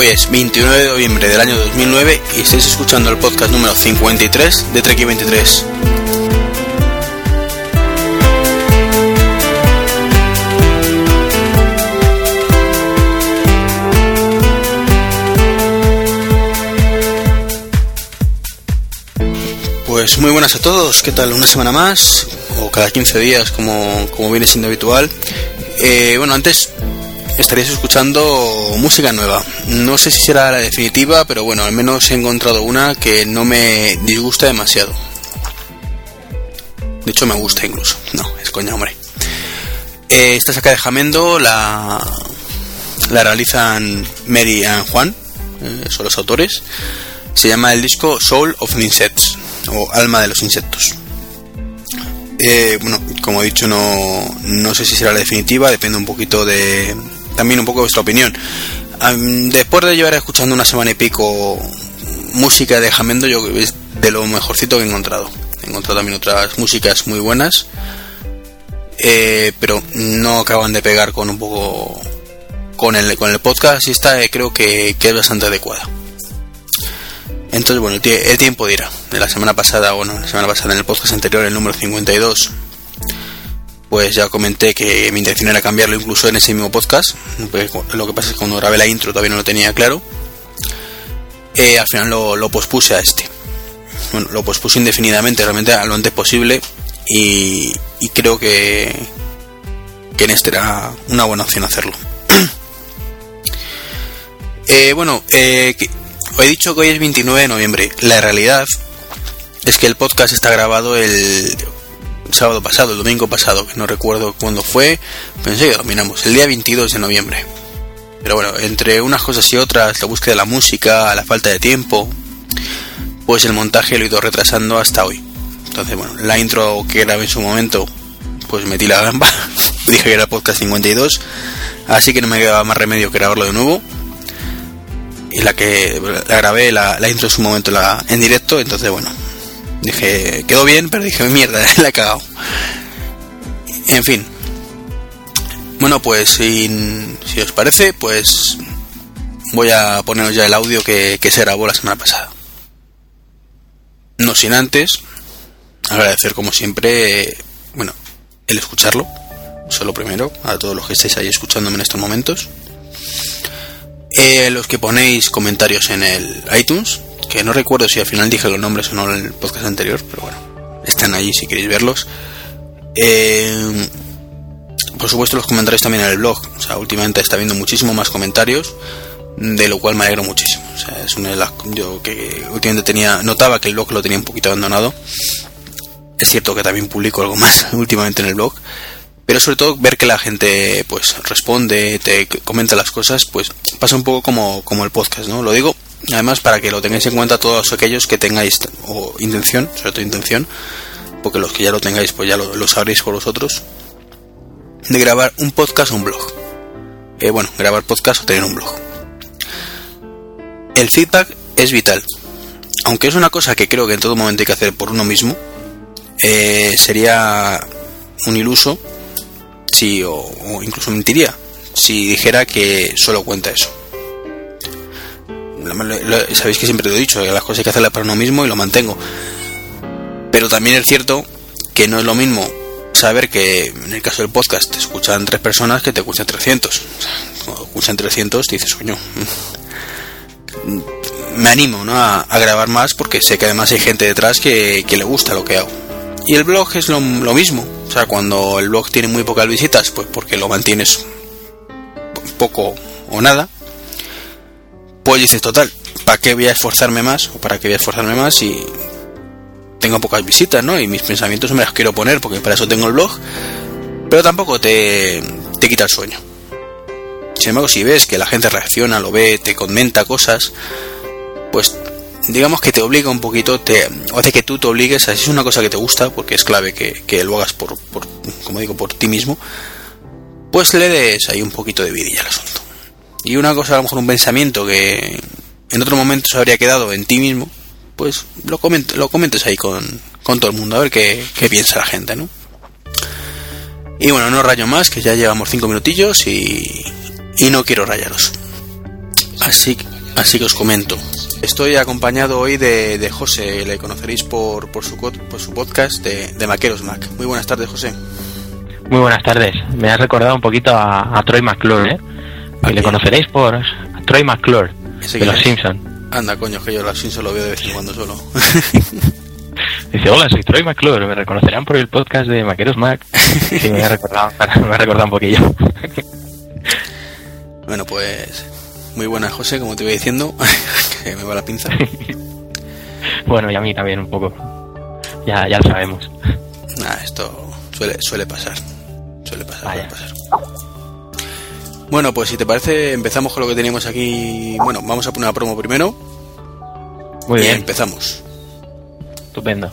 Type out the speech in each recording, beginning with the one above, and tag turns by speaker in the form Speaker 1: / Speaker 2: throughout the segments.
Speaker 1: Hoy es 29 de noviembre del año 2009 y estáis escuchando el podcast número 53 de Trek 23. Pues muy buenas a todos, ¿qué tal? Una semana más, o cada 15 días como, como viene siendo habitual. Eh, bueno, antes estaríais escuchando música nueva. No sé si será la definitiva, pero bueno, al menos he encontrado una que no me disgusta demasiado. De hecho, me gusta incluso. No, es coña, hombre. Eh, esta saca de Jamendo, la, la realizan Mary and Juan, eh, son los autores. Se llama el disco Soul of Insects o Alma de los Insectos. Eh, bueno, como he dicho, no, no sé si será la definitiva, depende un poquito de. También un poco vuestra opinión. después de llevar escuchando una semana y pico música de Jamendo, yo es de lo mejorcito que he encontrado. He encontrado también otras músicas muy buenas, eh, pero no acaban de pegar con un poco con el, con el podcast y esta eh, creo que, es bastante adecuada. Entonces, bueno, el tiempo dirá. De la semana pasada, bueno, la semana pasada en el podcast anterior, el número 52, pues ya comenté que mi intención era cambiarlo incluso en ese mismo podcast. Pues, lo que pasa es que cuando grabé la intro todavía no lo tenía claro. Eh, al final lo, pospuse a este. Bueno, lo pospuse indefinidamente, realmente a lo antes posible. Y, creo que, que en este era una buena opción hacerlo. eh, bueno, eh, he dicho que hoy es 29 de noviembre. La realidad es que el podcast está grabado el sábado pasado, el domingo pasado, que no recuerdo cuándo fue. Pensé que dominamos, el día 22 de noviembre. Pero bueno, entre unas cosas y otras, la búsqueda de la música, la falta de tiempo, pues el montaje lo he ido retrasando hasta hoy. Entonces, bueno, la intro que grabé en su momento, pues metí la gamba. Dije que era podcast 52, así que no me quedaba más remedio que grabarlo de nuevo y la que la grabé la, intro en su momento la, en directo, entonces bueno, dije, quedó bien, pero dije, mierda, la he cagado. En fin. Bueno, pues si, si os parece, pues voy a poneros ya el audio que, que se grabó la semana pasada. No sin antes agradecer como siempre, bueno, el escucharlo, eso lo primero, a todos los que estáis ahí escuchándome en estos momentos. Eh, los que ponéis comentarios en el iTunes, que no recuerdo si al final dije los nombres o no en el podcast anterior, pero bueno, están ahí si queréis verlos. Eh, por supuesto los comentarios también en el blog, o sea, últimamente está viendo muchísimo más comentarios, de lo cual me alegro muchísimo. O sea, es una de las yo que últimamente tenía notaba que el blog lo tenía un poquito abandonado. Es cierto que también publico algo más últimamente en el blog, pero sobre todo ver que la gente pues responde, te comenta las cosas, pues pasa un poco como, como el podcast, ¿no? Lo digo además para que lo tengáis en cuenta todos aquellos que tengáis o intención, sobre todo intención, porque los que ya lo tengáis pues ya lo, sabréis por vosotros, de grabar un podcast o un blog. Eh, bueno, grabar podcast o tener un blog. El feedback es vital. Aunque es una cosa que creo que en todo momento hay que hacer por uno mismo, eh, sería un iluso si, o, incluso mentiría si dijera que solo cuenta eso. Sabéis que siempre lo he dicho, que las cosas hay que hacerlas para uno mismo y lo mantengo. Pero también es cierto que no es lo mismo saber que en el caso del podcast te escuchan tres personas que te escuchan 300. Cuando escuchan 300 dices, coño, me animo ¿no? a, grabar más porque sé que además hay gente detrás que, le gusta lo que hago. Y el blog es lo mismo o sea, cuando el blog tiene muy pocas visitas, pues porque lo mantienes poco o nada, pues dices, total, ¿para qué voy a esforzarme más? ¿O para qué voy a esforzarme más si tengo pocas visitas, ¿no? Y mis pensamientos me los quiero poner porque para eso tengo el blog, pero tampoco te, te quita el sueño. Sin embargo, si ves que la gente reacciona, lo ve, te comenta cosas, pues digamos que te obliga un poquito, te hace que tú te obligues, a, es una cosa que te gusta, porque es clave que, que lo hagas por, por, como digo, por ti mismo, pues le des ahí un poquito de vidilla al asunto. Y una cosa, a lo mejor un pensamiento que en otro momento se habría quedado en ti mismo, pues lo, comentes, lo comentes ahí con, con todo el mundo, a ver qué, qué piensa la gente, ¿no? Y bueno, no rayo más, que ya llevamos cinco minutillos y, y no quiero rayaros. Así, así que os comento. Estoy acompañado hoy de, de José, le conoceréis por, por, su, por su podcast de, de Maqueros Mac. Muy buenas tardes, José.
Speaker 2: Muy buenas tardes. Me has recordado un poquito a, a Troy McClure, ¿eh? Y le conoceréis por Troy McClure, de Los Simpsons.
Speaker 1: Anda, coño, que yo Los Simpsons lo veo de vez en cuando solo.
Speaker 2: Dice, hola, soy Troy McClure, me reconocerán por el podcast de Maqueros Mac. Sí, me ha recordado, me ha recordado un poquillo.
Speaker 1: bueno, pues muy buenas, José, como te iba diciendo, que me va la pinza.
Speaker 2: bueno, y a mí también un poco. Ya, ya lo sabemos.
Speaker 1: Nah, esto suele, suele pasar. Suele pasar, suele pasar. Bueno, pues si te parece, empezamos con lo que teníamos aquí. Bueno, vamos a poner una promo primero.
Speaker 2: Muy
Speaker 1: y
Speaker 2: bien.
Speaker 1: empezamos.
Speaker 2: Estupendo.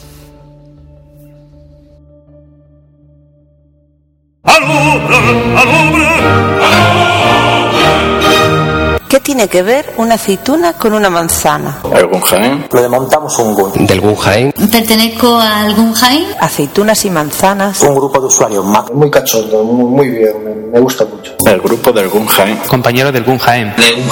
Speaker 3: ¿Qué tiene que ver una aceituna con una manzana?
Speaker 4: ¿El Guggenheim?
Speaker 5: Lo desmontamos un GUN.
Speaker 6: del Guggenheim.
Speaker 7: Pertenezco a algún Jaén.
Speaker 3: Aceitunas y manzanas.
Speaker 5: Un grupo de usuarios Mac.
Speaker 8: Muy cachondo, muy, muy bien, me, gusta mucho.
Speaker 4: El grupo del Guggenheim.
Speaker 6: Compañero del Guggenheim.
Speaker 5: Un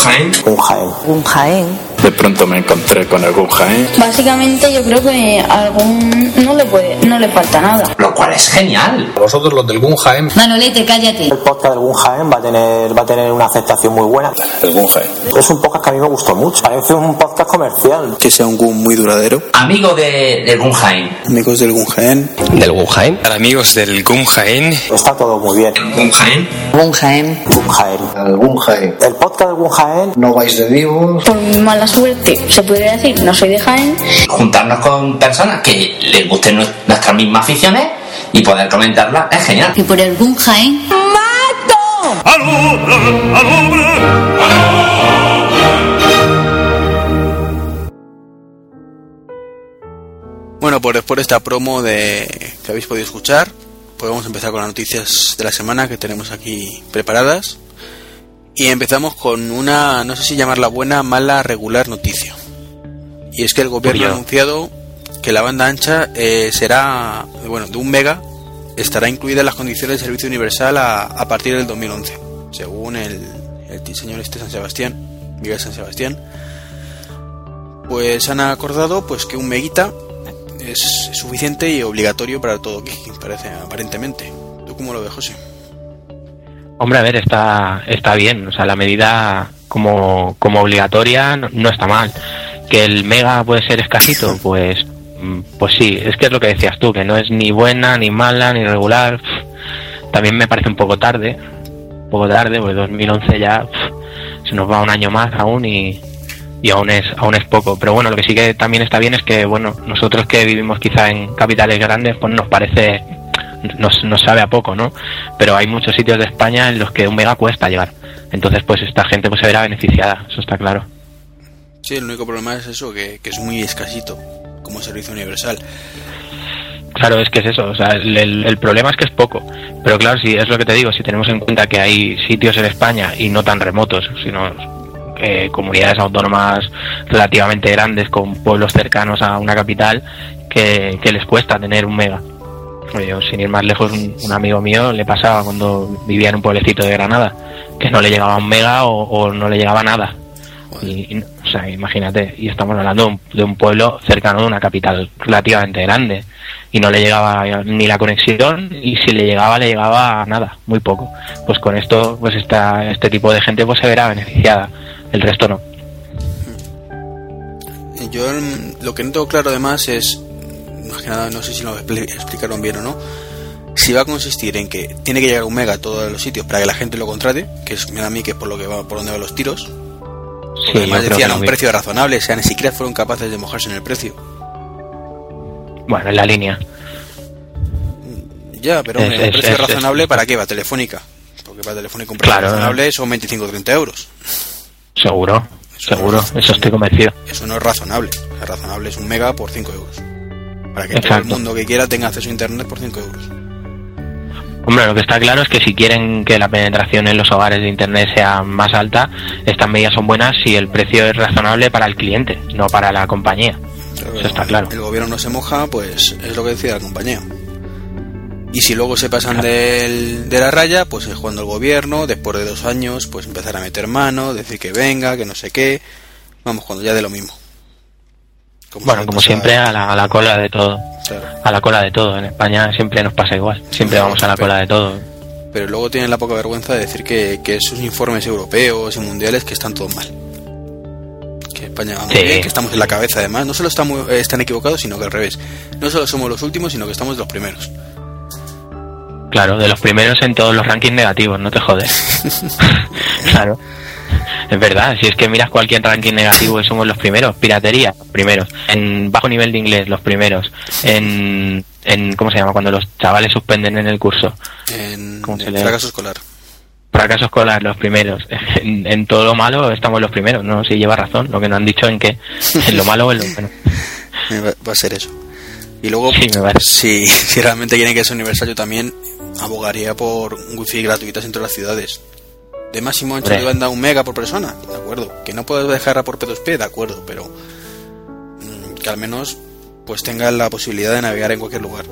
Speaker 5: Jaén.
Speaker 3: Un Jaén.
Speaker 4: De pronto me encontré con el Guggenheim.
Speaker 7: Básicamente yo creo que a algún no le puede, no le falta nada.
Speaker 5: Lo cual es genial.
Speaker 6: Vosotros los del Guggenheim.
Speaker 7: Manolete, cállate.
Speaker 5: El podcast del Guggenheim va a tener, va a tener una aceptación muy buena.
Speaker 4: El Guggenheim.
Speaker 5: Es un podcast que a mí me gustó mucho. Parece un podcast comercial.
Speaker 1: Que sea un GUN muy duradero.
Speaker 9: Amigo de, de Guggenheim.
Speaker 1: Amigos del Guggenheim.
Speaker 6: Del Guggenheim. Para amigos del Guggenheim.
Speaker 5: Está todo muy bien.
Speaker 9: Guggenheim.
Speaker 7: Un Jaén.
Speaker 5: Guggenheim.
Speaker 8: El Guggenheim.
Speaker 5: El podcast del Guggenheim
Speaker 8: No vais de vivos.
Speaker 7: Por mi mala suerte, se podría decir, no soy de Jaén.
Speaker 9: Juntarnos con personas que les gusten nues- nuestras mismas aficiones y poder comentarlas es genial.
Speaker 7: Que por algún Jaén.
Speaker 1: Bueno, pues después de esta promo de que habéis podido escuchar, pues vamos a empezar con las noticias de la semana que tenemos aquí preparadas. Y empezamos con una, no sé si llamarla buena, mala, regular noticia. Y es que el gobierno ha
Speaker 2: Curioso.
Speaker 1: anunciado que la banda ancha eh, será, bueno, de un mega, estará incluida en las condiciones de servicio universal a, a partir del 2011, según el, el señor este San Sebastián, Miguel San Sebastián. Pues han acordado pues que un meguita es suficiente y obligatorio para todo Kiki, parece, aparentemente. ¿Tú cómo lo ves, José?
Speaker 2: Hombre, a ver, está, está bien. O sea, la medida como, como obligatoria no, no está mal. Que el mega puede ser escasito, pues, mm, pues sí. Es que es lo que decías tú, que no es ni buena, ni mala, ni regular. También me parece un poco tarde. Un poco tarde, porque 2011 ya se nos va un año más aún y, y aún es aún es poco pero bueno lo que sí que también está bien es que bueno nosotros que vivimos quizá en capitales grandes pues nos parece nos, nos sabe a poco no pero hay muchos sitios de España en los que un mega cuesta llegar entonces pues esta gente pues se verá beneficiada eso está claro
Speaker 1: Sí, el único problema es eso, que, que es muy escasito como servicio universal.
Speaker 2: Claro, es que es eso, o sea, el, el- problema es que es poco, pero claro, si es lo que te digo, si tenemos en cuenta que hay sitios en España y no tan remotos, sino eh, comunidades autónomas relativamente grandes con pueblos cercanos a una capital que, que les cuesta tener un mega. Yo, sin ir más lejos, un, un amigo mío le pasaba cuando vivía en un pueblecito de Granada, que no le llegaba un mega o, o no le llegaba nada. Y, y- o sea, imagínate, y estamos hablando de un, de un pueblo cercano de una capital relativamente grande y no le llegaba ni la conexión y si le llegaba le llegaba nada, muy poco. Pues con esto, pues esta, este tipo de gente pues se verá beneficiada, el resto no.
Speaker 1: Yo lo que no tengo claro además es, más que nada, no sé si lo expli- explicaron bien o no, si va a consistir en que tiene que llegar un mega a todos los sitios para que la gente lo contrate, que es me da a mí que es por lo que va, por donde van los tiros, porque
Speaker 2: Sí,
Speaker 1: además decían a un precio razonable, o sea, ni siquiera fueron capaces de mojarse en el precio.
Speaker 2: Bueno, en la línea.
Speaker 1: Ya, pero
Speaker 2: Es-
Speaker 1: hombre, un
Speaker 2: es-
Speaker 1: precio
Speaker 2: es- es-
Speaker 1: razonable para qué va Telefónica, porque para Telefónica un precio
Speaker 2: Claro.
Speaker 1: razonable son 25 o 30 euros.
Speaker 2: Seguro,
Speaker 1: Eso
Speaker 2: seguro,
Speaker 1: no-
Speaker 2: eso estoy convencido.
Speaker 1: Eso no es razonable. O sea, razonable es un mega por 5 euros. Para que todo el mundo que quiera tenga acceso a internet por 5 euros.
Speaker 2: Hombre, lo que está claro es que si quieren que la penetración en los hogares de Internet sea más alta, estas medidas son buenas si el precio es razonable para el cliente, no para la compañía. Eso está claro.
Speaker 1: El gobierno no se moja, pues es lo que decía la compañía. Y si luego se pasan del- de la raya, pues es cuando el gobierno, después de dos años, pues empezar a meter mano, decir que venga, que no sé qué. Vamos, cuando ya de lo mismo. Como
Speaker 2: Bueno, como siempre, a la, a la cola de todo.
Speaker 1: claro.
Speaker 2: A la cola de todo. En España siempre nos pasa igual. Siempre vamos a la cola de todo.
Speaker 1: Pero luego tienen la poca vergüenza de decir que, que esos informes europeos y mundiales que están todos mal. Que España va muy
Speaker 2: Sí.
Speaker 1: bien, que estamos en la cabeza además. No solo estamos, eh, están equivocados, sino que al revés. No solo somos los últimos, sino que estamos los primeros.
Speaker 2: Claro, de los primeros en todos los rankings negativos, no te jodes. claro. Es verdad, si es que miras cualquier ranking negativo somos los primeros, piratería, los primeros, en bajo nivel de inglés, los primeros, en, en ¿cómo se llama? Cuando los chavales suspenden en el curso,
Speaker 1: En,
Speaker 2: ¿Cómo se
Speaker 1: en fracaso escolar.
Speaker 2: fracaso escolar, los primeros, en, en todo lo malo estamos los primeros, no si lleva razón, lo que nos han dicho en que en lo malo o en lo bueno.
Speaker 1: Va, a ser eso. Y luego,
Speaker 2: Sí,
Speaker 1: si, si realmente quieren que sea universal, yo también abogaría por un wifi gratuitas en todas las ciudades. De máximo ancho de banda un mega por persona, de acuerdo. Que no puedes dejarla por P2P, de acuerdo, pero mm, que al menos pues tengan la posibilidad de navegar en cualquier lugar.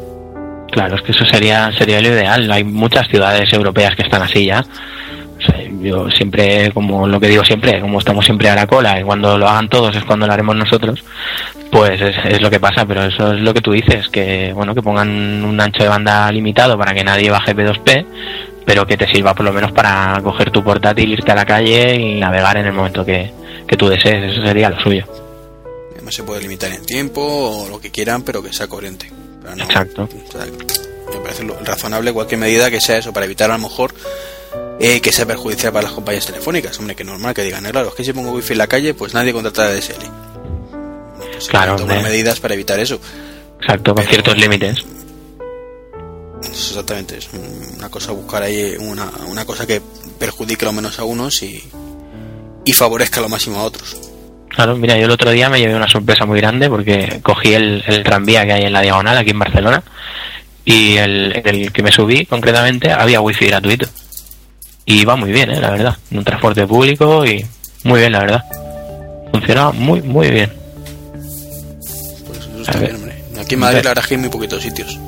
Speaker 2: Claro, es que eso sería sería lo ideal. Hay muchas ciudades europeas que están así ya. O sea, yo siempre, como lo que digo siempre, como estamos siempre a la cola y cuando lo hagan todos es cuando lo haremos nosotros, pues es, es lo que pasa. Pero eso es lo que tú dices, que bueno que pongan un ancho de banda limitado para que nadie baje P2P, pero que te sirva por lo menos para coger tu portátil, irte a la calle y navegar en el momento que, que tú desees. Eso sería lo suyo.
Speaker 1: Además se puede limitar en tiempo o lo que quieran, pero que sea coherente. No-
Speaker 2: Exacto.
Speaker 1: o sea, me parece razonable cualquier medida que sea eso, para evitar a lo mejor eh, que sea perjudicial para las compañías telefónicas. Hombre, que normal que digan, "Eh, claro, es que si pongo wifi en la calle, pues nadie contrata DSL. Bueno, pues
Speaker 2: Claro,
Speaker 1: tomar medidas para evitar eso.
Speaker 2: Exacto, con
Speaker 1: Pero-
Speaker 2: ciertos límites.
Speaker 1: Es exactamente, es una cosa buscar ahí una, una cosa que perjudique lo menos a unos y, y favorezca lo máximo a otros.
Speaker 2: Claro, mira, yo el otro día me llevé una sorpresa muy grande porque cogí el, el tranvía que hay en la diagonal aquí en Barcelona y el, el que me subí concretamente había wifi gratuito. Y iba muy bien, ¿eh? la verdad. Un transporte público y muy bien, la verdad. Funcionaba muy, muy bien.
Speaker 1: Pues eso está bien, hombre. Aquí en Madrid la verdad es que hay muy poquitos sitios.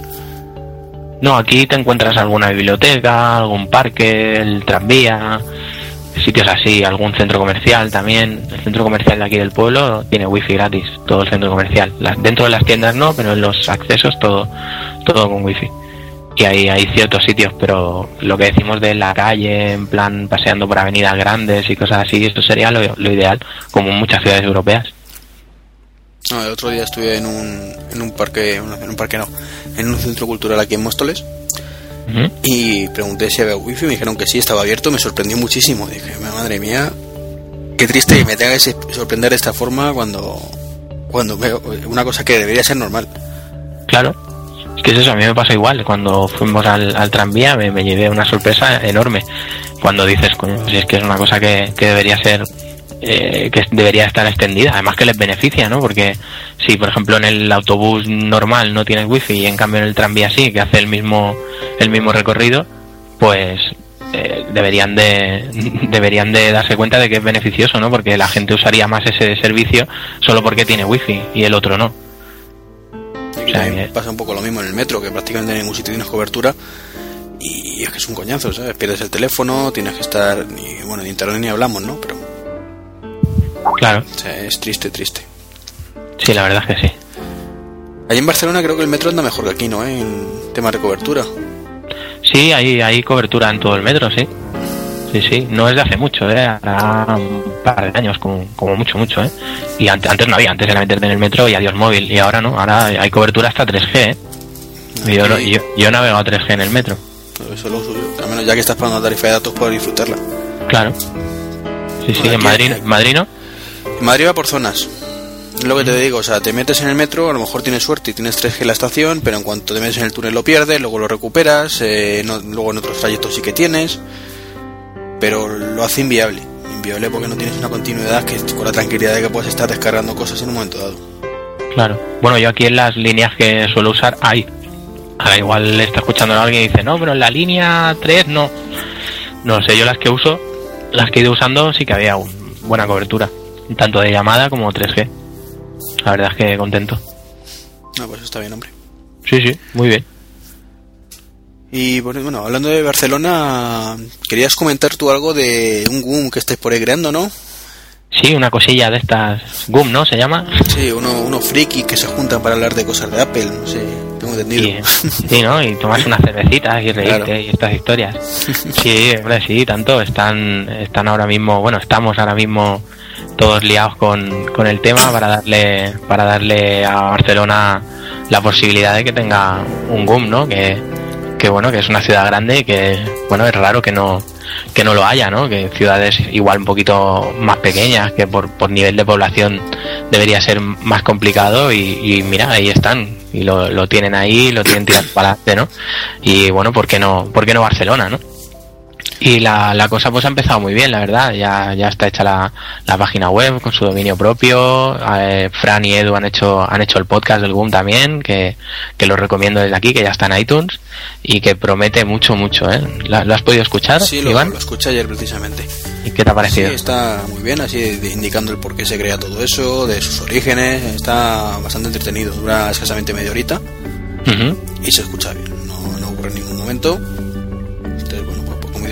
Speaker 2: No, aquí te encuentras alguna biblioteca, algún parque, el tranvía, sitios así, algún centro comercial también. El centro comercial de aquí del pueblo tiene wifi gratis, todo el centro comercial. Dentro de las tiendas no, pero en los accesos todo, todo con wifi. Y ahí hay ciertos sitios, pero lo que decimos de la calle, en plan paseando por avenidas grandes y cosas así, eso sería lo, lo ideal, como en muchas ciudades europeas.
Speaker 1: No, el otro día estuve en un, en un parque, en un parque no, en un centro cultural aquí en Móstoles y pregunté si había wifi, me dijeron que sí, estaba abierto, me sorprendió muchísimo. Dije, madre mía, qué triste que me tenga que sorprender de esta forma cuando, cuando veo una cosa que debería ser normal.
Speaker 2: Claro. Es que es eso, a mí me pasa igual. Cuando fuimos al, al tranvía me, me llevé una sorpresa enorme. Cuando dices, coño, si es que es una cosa que, que debería ser, eh, que debería estar extendida. Además que les beneficia, ¿no? Porque si, por ejemplo, en el autobús normal no tienes wifi y en cambio en el tranvía sí, que hace el mismo, el mismo recorrido, pues eh, deberían de deberían de darse cuenta de que es beneficioso, ¿no? Porque la gente usaría más ese servicio solo porque tiene wifi y el otro no.
Speaker 1: Y
Speaker 2: O sea, que-
Speaker 1: pasa un poco lo mismo en el metro, que prácticamente en ningún sitio tienes cobertura y es que es un coñazo, ¿sabes? Pierdes el teléfono, tienes que estar, ni, bueno, de internet ni hablamos, ¿no? Pero
Speaker 2: Claro,
Speaker 1: o sea, es triste, triste.
Speaker 2: sí, la verdad es que sí.
Speaker 1: Allí en Barcelona creo que el metro anda mejor que aquí, ¿no? ¿Eh? En temas de cobertura.
Speaker 2: Sí, hay, hay cobertura en todo el metro, sí. Sí, sí, no es de hace mucho, ¿eh? Hará un par de años, como, como mucho, mucho, ¿eh? Y antes, antes no había, antes era meterte en el metro y adiós móvil, y ahora no, ahora hay cobertura hasta 3G, ¿eh? Y Yo, no-
Speaker 1: Aquí-
Speaker 2: yo, yo navego a 3G en el metro,
Speaker 1: Eso lo uso yo. Al menos ya que estás pagando tarifa de datos, puedes disfrutarla.
Speaker 2: claro. Sí, sí,
Speaker 1: Bueno,
Speaker 2: en
Speaker 1: aquí-
Speaker 2: Madrid, en Madrid no.
Speaker 1: Madrid va por zonas. Es lo que te digo, o sea, te metes en el metro, a lo mejor tienes suerte y tienes 3G en la estación, pero en cuanto te metes en el túnel lo pierdes, luego lo recuperas, eh, no- luego en otros trayectos sí que tienes, pero lo hace inviable. Inviable porque no tienes una continuidad que con la tranquilidad de que puedes estar descargando cosas en un momento dado.
Speaker 2: Claro. Bueno, yo aquí en las líneas que suelo usar hay. Ahora igual está escuchando a alguien y dice, no, pero en la línea 3 no. No sé, yo las que uso, las que he ido usando sí que había un- buena cobertura. Tanto de llamada como 3G. La verdad es que contento.
Speaker 1: No, pues está bien, hombre.
Speaker 2: Sí, sí, muy bien.
Speaker 1: Y bueno, hablando de Barcelona, querías comentar tú algo de un GUM que estáis por ahí creando, ¿no?
Speaker 2: Sí, una cosilla de estas, GUM, ¿no? Se llama.
Speaker 1: Sí, uno, unos frikis que se juntan para hablar de cosas de Apple, no sé, tengo entendido.
Speaker 2: Sí, sí, ¿no? Y tomas unas cervecitas y reírte
Speaker 1: Claro.
Speaker 2: y estas historias. Sí, hombre, sí, tanto. Están, están ahora mismo, bueno, estamos ahora mismo todos liados con, con el tema para darle, para darle a Barcelona la posibilidad de que tenga un GUM, ¿no? Que, que bueno, que es una ciudad grande y que, bueno, es raro que no, que no lo haya, ¿no? Que ciudades igual un poquito más pequeñas, que por, por nivel de población debería ser más complicado y, mira, ahí están y lo, lo tienen ahí, lo tienen tirado para adelante, ¿no? Y bueno, ¿por qué no, por qué no Barcelona, no? Y la, la cosa pues ha empezado muy bien, la verdad. Ya, ya está hecha la, la página web con su dominio propio. Eh, Fran y Edu han hecho, han hecho el podcast del Boom también, que, que lo recomiendo desde aquí, que ya está en iTunes y que promete mucho, mucho. ¿eh? ¿Lo, lo has podido escuchar,
Speaker 1: Sí, lo,
Speaker 2: Iván?
Speaker 1: lo escuché ayer precisamente.
Speaker 2: ¿Y qué te ha parecido?
Speaker 1: Sí, está muy bien, así indicando el por qué se crea todo eso, de sus orígenes, está bastante entretenido, dura escasamente media horita y se escucha bien, no, no ocurre en ningún momento. Entonces, bueno,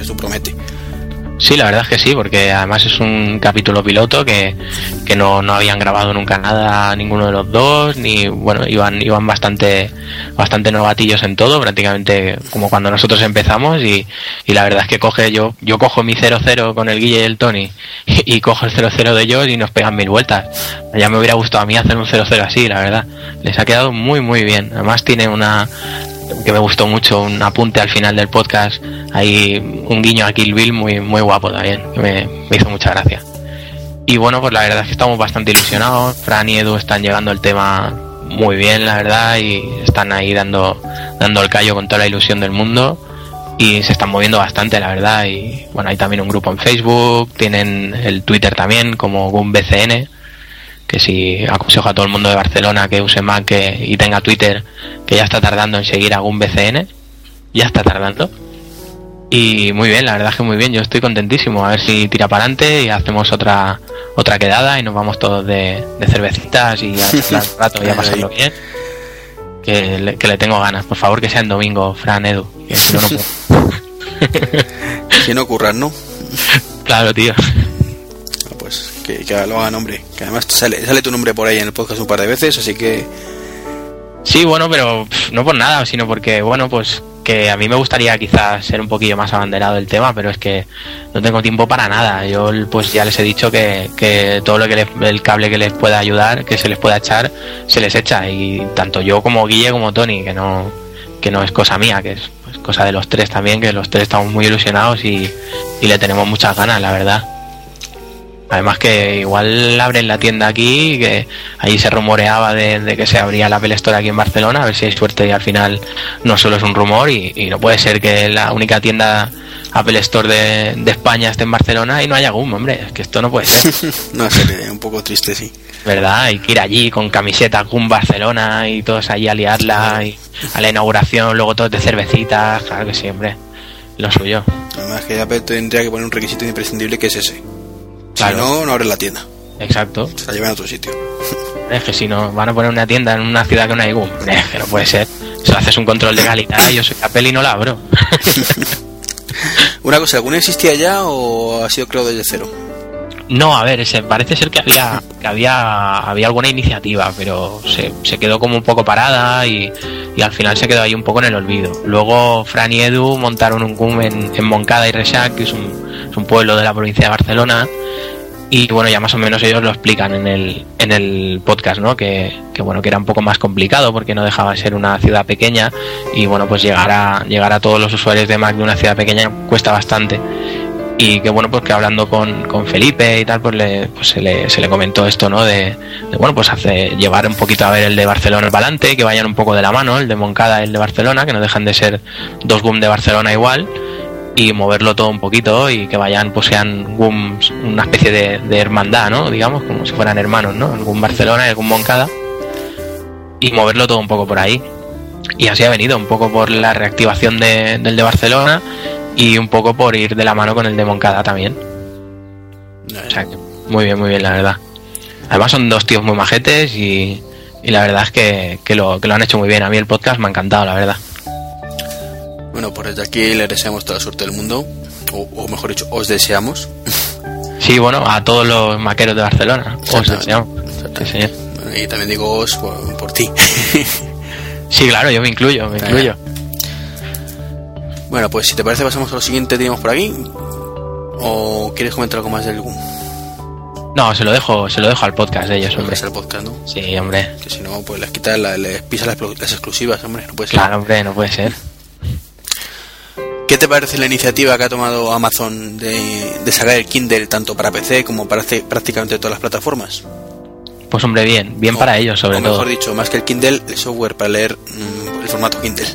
Speaker 1: tú, promete.
Speaker 2: Sí, la verdad es que sí, porque además es un capítulo piloto que, que no, no habían grabado nunca nada ninguno de los dos, ni bueno, iban, iban bastante, bastante novatillos en todo, prácticamente como cuando nosotros empezamos, y, y la verdad es que coge yo, yo cojo mi 0-0 con el Guille y el Tony, y, y cojo el 0-0 de ellos y nos pegan mil vueltas. Ya me hubiera gustado a mí hacer un 0-0 así, la verdad. Les ha quedado muy muy bien. Además tiene una que me gustó mucho, un apunte al final del podcast, hay un guiño a Kill Bill muy, muy guapo también, que me, hizo mucha gracia. Y bueno, pues la verdad es que estamos bastante ilusionados, Fran y Edu están llegando al tema muy bien, la verdad, y están ahí dando, dando el callo con toda la ilusión del mundo. Y se están moviendo bastante, la verdad, y bueno, hay también un grupo en Facebook, tienen el Twitter también como GumBCN, que si aconsejo a todo el mundo de Barcelona que use Mac que- y tenga Twitter, que ya está tardando en seguir algún BCN, ya está tardando. Y muy bien, la verdad es que muy bien, yo estoy contentísimo, a ver si tira para adelante y hacemos otra otra quedada y nos vamos todos de, de cervecitas y a charlar un rato y a pasarlo bien. Que le, que le tengo ganas, por favor que sea en domingo, Fran, Edu, que si no, no puedo.
Speaker 1: Si no ocurran, ¿no?
Speaker 2: Claro, tío.
Speaker 1: Pues que, que lo hagan, hombre. Que además sale, sale tu nombre por ahí en el podcast un par de veces, así que
Speaker 2: Sí, bueno, pero no por nada, sino porque, bueno, pues que a mí me gustaría quizás ser un poquillo más abanderado del tema, pero es que no tengo tiempo para nada. Yo, pues ya les he dicho que, que todo lo que les- el cable que les pueda ayudar, que se les pueda echar, se les echa. Y tanto yo como Guille como Tony, que no, que no es cosa mía, que es pues, cosa de los tres también, que los tres estamos muy ilusionados y, y le tenemos muchas ganas, la verdad. Además que igual abren la tienda aquí, que ahí se rumoreaba de, de que se abría la Apple Store aquí en Barcelona, a ver si hay suerte y al final no solo es un rumor y, y no puede ser que la única tienda Apple Store de, de España esté en Barcelona y no haya GUM, hombre, es que esto no puede ser,
Speaker 1: no sé, un poco triste, sí.
Speaker 2: ¿verdad? Hay que ir allí con camiseta GUM Barcelona y todos allí a liarla y a la inauguración, luego todos de cervecitas, claro que sí, hombre, lo suyo.
Speaker 1: Además que Apple tendría que poner un requisito imprescindible que es ese.
Speaker 2: Claro.
Speaker 1: Si no, no abre la tienda.
Speaker 2: Exacto.
Speaker 1: Se la llevan a otro sitio.
Speaker 2: Es que si no van a poner una tienda en una ciudad que no hay GUM, es que no puede ser. Si haces un control de calidad, yo soy Apple y no la abro.
Speaker 1: Una cosa, ¿alguna existía ya o ha sido creado desde cero?
Speaker 2: No, a ver, ese, parece ser que había que había, había alguna iniciativa, pero se, se quedó como un poco parada y, y al final se quedó ahí un poco en el olvido. Luego Fran y Edu montaron un CUM en, en Moncada y Resac, que es un, es un pueblo de la provincia de Barcelona, y bueno, ya más o menos ellos lo explican en el, en el podcast, ¿no? Que, que bueno, que era un poco más complicado porque no dejaba de ser una ciudad pequeña y bueno, pues llegar a, llegar a todos los usuarios de Mac de una ciudad pequeña cuesta bastante. Y que bueno pues que hablando con, con Felipe y tal pues, le, pues se, le, se le comentó esto no de, bueno pues hace llevar un poquito a ver el de Barcelona para adelante que vayan un poco de la mano el de Moncada y el de Barcelona que no dejan de ser dos boom de Barcelona igual y moverlo todo un poquito y que vayan pues sean una especie de, hermandad no digamos como si fueran hermanos no algún Barcelona y algún Moncada y moverlo todo un poco por ahí y así ha venido un poco por la reactivación de, del de Barcelona y un poco por ir de la mano con el de Moncada también. Muy bien, muy bien, la verdad. Además son dos tíos muy majetes y, y la verdad es que, que, lo, que lo han hecho muy bien. A mí el podcast me ha encantado, la verdad.
Speaker 1: Bueno, pues desde aquí le deseamos toda la suerte del mundo, o, o mejor dicho, os deseamos.
Speaker 2: Sí, bueno, a todos los maqueros de Barcelona. Os deseamos. Sí, señor.
Speaker 1: Bueno, y también digo os por, por ti.
Speaker 2: Sí, claro, yo me incluyo, me incluyo.
Speaker 1: bueno, pues si te parece pasamos a lo siguiente, tenemos por aquí. ¿O quieres comentar algo más del GUM?
Speaker 2: No, se lo dejo, se lo dejo al podcast de ellos, hombre.
Speaker 1: El podcast, ¿no?
Speaker 2: Sí, hombre.
Speaker 1: Que si no, pues les quitas, la- les pisas las, las exclusivas, hombre, no puede ser.
Speaker 2: Claro, hombre, no puede ser.
Speaker 1: ¿Qué te parece la iniciativa que ha tomado Amazon de, de sacar el Kindle tanto para PC como para prácticamente todas las plataformas?
Speaker 2: Pues hombre, bien, bien
Speaker 1: O-
Speaker 2: para ellos, sobre
Speaker 1: o mejor
Speaker 2: todo.
Speaker 1: dicho, más que el Kindle, el software para leer mm, el formato Kindle.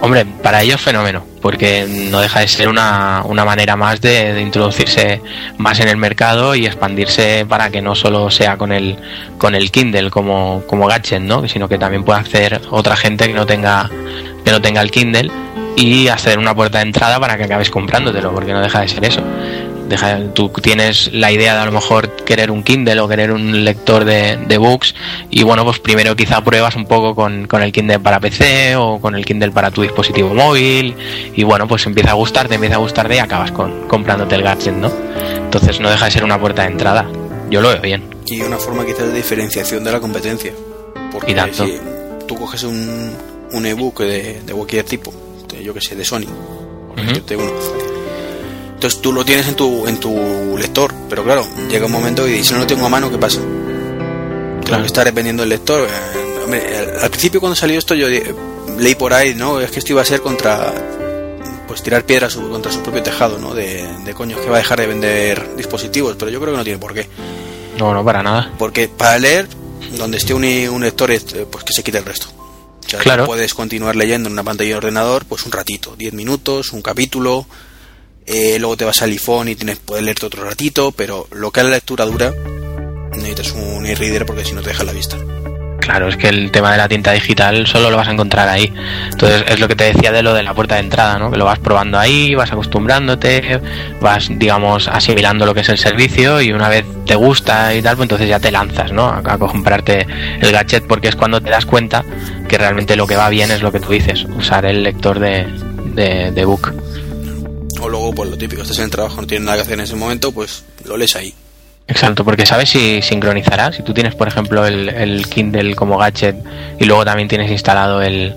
Speaker 2: Hombre, para ellos fenómeno, porque no deja de ser una, una manera más de, de introducirse más en el mercado y expandirse para que no solo sea con el con el Kindle como, como gadget, ¿no? sino que también pueda hacer otra gente que no tenga que no tenga el Kindle y hacer una puerta de entrada para que acabes comprándotelo, porque no deja de ser eso. Deja, tú tienes la idea de a lo mejor querer un Kindle o querer un lector de, de books y bueno, pues primero quizá pruebas un poco con, con el Kindle para PC o con el Kindle para tu dispositivo móvil y bueno, pues empieza a gustarte, empieza a gustarte y acabas con, comprándote el gadget, ¿no? Entonces no deja de ser una puerta de entrada. Yo lo veo bien.
Speaker 1: Y una forma quizás de diferenciación de la competencia. Porque
Speaker 2: Y tanto.
Speaker 1: si tú coges un, un ebook de, de cualquier tipo, de- yo que sé, de Sony, por
Speaker 2: Ujú.
Speaker 1: decirte uno, entonces tú lo tienes en tu, en tu lector, pero claro, llega un momento y si no lo tengo a mano, ¿qué pasa?
Speaker 2: Claro.
Speaker 1: que estar dependiendo del lector. Eh, hombre, al, principio cuando salió esto yo leí por ahí, ¿no? Es que esto iba a ser contra pues tirar piedras contra su propio tejado, ¿no? De, de coños que va a dejar de vender dispositivos, pero yo creo que no tiene por qué.
Speaker 2: No, no, para nada.
Speaker 1: Porque para leer, donde esté un, un lector, eh, pues que se quite el resto. O sea,
Speaker 2: Claro.
Speaker 1: puedes continuar leyendo en una pantalla de ordenador, pues un ratito, 10 minutos, un capítulo, eh, luego te vas al iPhone y tienes, puedes leerte otro ratito, pero lo que es la lectura dura, necesitas un e-reader porque si no te deja la vista.
Speaker 2: Claro, es que el tema de la tinta digital solo lo vas a encontrar ahí. Entonces es lo que te decía de lo de la puerta de entrada, ¿no? Que lo vas probando ahí, vas acostumbrándote, vas, digamos, asimilando lo que es el servicio y una vez te gusta y tal, pues entonces ya te lanzas, ¿no? A, comprarte el gadget porque es cuando te das cuenta que realmente lo que va bien es lo que tú dices, usar el lector de, de, de book.
Speaker 1: O luego, pues lo típico, estás en el trabajo, no tienes nada que hacer en ese momento, pues lo lees ahí.
Speaker 2: Exacto, porque sabes si sincronizará. Si tú tienes, por ejemplo, el, el Kindle como gadget y luego también tienes instalado el,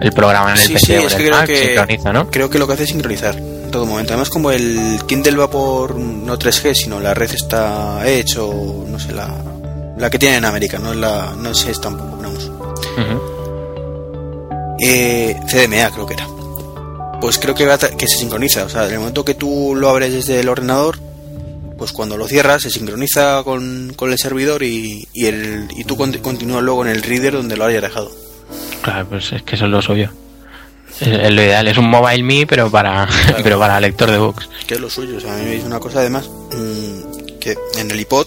Speaker 2: el programa en el
Speaker 1: Sí,
Speaker 2: PC
Speaker 1: sí,
Speaker 2: o
Speaker 1: es que creo
Speaker 2: Mac,
Speaker 1: que,
Speaker 2: sincroniza, ¿no?
Speaker 1: creo que lo que hace es sincronizar en todo momento. Además, como el Kindle va por no 3G, sino la red está hecho, no sé, la, la que tiene en América, no, es la, no es tampoco, vamos.
Speaker 2: Ujú.
Speaker 1: Eh, CDMA creo que era. Pues creo que, va que se sincroniza. O sea, en el momento que tú lo abres desde el ordenador, pues cuando lo cierras se sincroniza con, con el servidor y, y, el, y tú con- continúas luego en el reader donde lo hayas dejado.
Speaker 2: Claro, pues es que eso es lo suyo. Es, es lo ideal, es un mobile me, pero para, pero para lector de books.
Speaker 1: Que es lo suyo. O sea, a mí me dice una cosa además mm, que en el iPod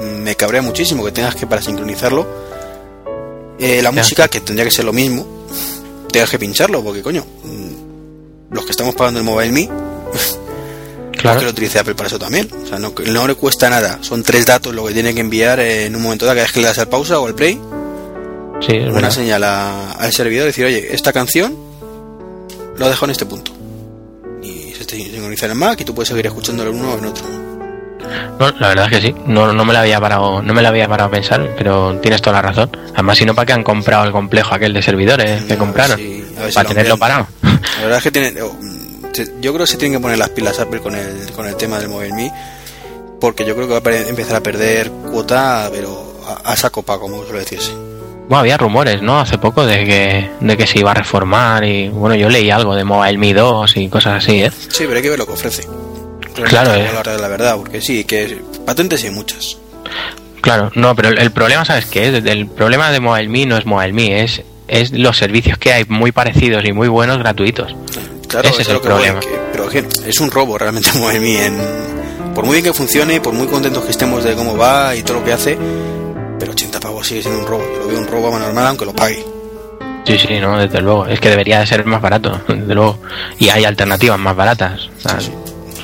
Speaker 1: me cabrea muchísimo que tengas que para sincronizarlo eh, la música, que tendría que ser lo mismo, tengas que pincharlo, porque coño, mm, los que estamos pagando el mobile me
Speaker 2: Claro.
Speaker 1: que lo utilice Apple para eso también. O sea, no, no le cuesta nada. Son tres datos lo que tiene que enviar en un momento dado, cada vez que le das al pausa o al play,
Speaker 2: Sí,
Speaker 1: una
Speaker 2: verdad.
Speaker 1: señal a- al servidor decir, oye, esta canción lo dejo en este punto. Y se te sincroniza en el Mac y tú puedes seguir escuchándolo en uno o en otro.
Speaker 2: No, la verdad es que sí. No, no me la había parado, no me la había parado a pensar, pero tienes toda la razón. Además, si no, ¿para qué han comprado el complejo aquel de servidores que compraron?
Speaker 1: si
Speaker 2: para
Speaker 1: lo
Speaker 2: tenerlo parado.
Speaker 1: La verdad es que tiene, yo creo que se tienen que poner las pilas Apple con el, con el tema del Mobile Me, porque yo creo que va a pe- empezar a perder cuota, pero a, a saco pa, como suele decirse.
Speaker 2: Bueno, había rumores, ¿no? Hace poco de que, de que se iba a reformar y bueno, yo leí algo de Mobile Me 2 y cosas así, ¿eh?
Speaker 1: Sí, pero hay que ver lo que ofrece.
Speaker 2: Claro, eh.
Speaker 1: la la verdad, porque sí, que patentes hay muchas.
Speaker 2: Claro, no, pero el, problema, ¿sabes qué es? El problema de Mobile Me no es Mobile Me, es, es los servicios que hay muy parecidos y muy buenos gratuitos.
Speaker 1: Claro,
Speaker 2: Ese es el problema.
Speaker 1: que- pero es que es un robo realmente Mobile Me. En, por muy bien que funcione, por muy contentos que estemos de cómo va y todo lo que hace, pero 80 pavos sigue siendo un robo. Yo lo veo un robo más normal aunque lo pague.
Speaker 2: Sí, sí, no, desde luego. Es que debería de ser más barato, desde luego. Y hay alternativas más baratas. o sea,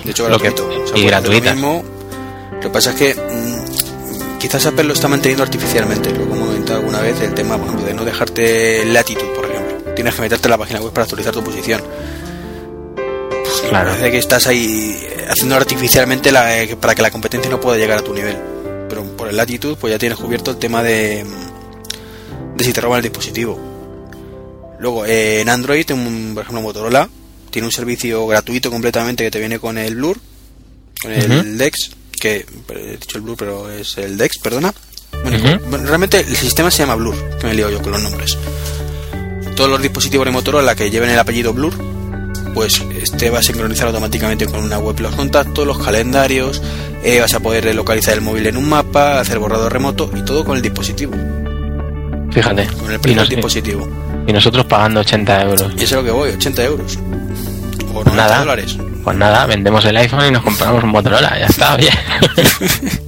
Speaker 1: De hecho,
Speaker 2: Lo que- y gratuitas.
Speaker 1: Lo, mismo. Lo que pasa es que mm, quizás Apple lo está manteniendo artificialmente. Lo he comentado alguna vez, el tema ejemplo, de no dejarte latitud, por ejemplo. tienes que meterte en la página web para actualizar tu posición.
Speaker 2: Claro.
Speaker 1: Parece que estás ahí haciendo artificialmente la, eh, para que la competencia no pueda llegar a tu nivel. Pero por el latitud, pues ya tienes cubierto el tema de, de si te roban el dispositivo. Luego, eh, en Android, un- por ejemplo, Motorola tiene un servicio gratuito completamente que te viene con el Blur, con el. Dex, que he dicho el Blur, pero es el Dex, perdona. Bueno, realmente el sistema se llama Blur, que me lío yo con los nombres. Todos los dispositivos de Motorola que lleven el apellido Blur, pues este va a sincronizar automáticamente con una web los contactos, los calendarios, eh, vas a poder localizar el móvil en un mapa, hacer borrado remoto y todo con el dispositivo,
Speaker 2: Fíjate.
Speaker 1: con el
Speaker 2: Y, nos-
Speaker 1: del dispositivo.
Speaker 2: y nosotros pagando 80 euros.
Speaker 1: Y eso es lo que voy, 80 euros. O 90
Speaker 2: Nada.
Speaker 1: dólares.
Speaker 2: Pues nada, vendemos el iPhone y nos compramos un Motorola, ya está, oye.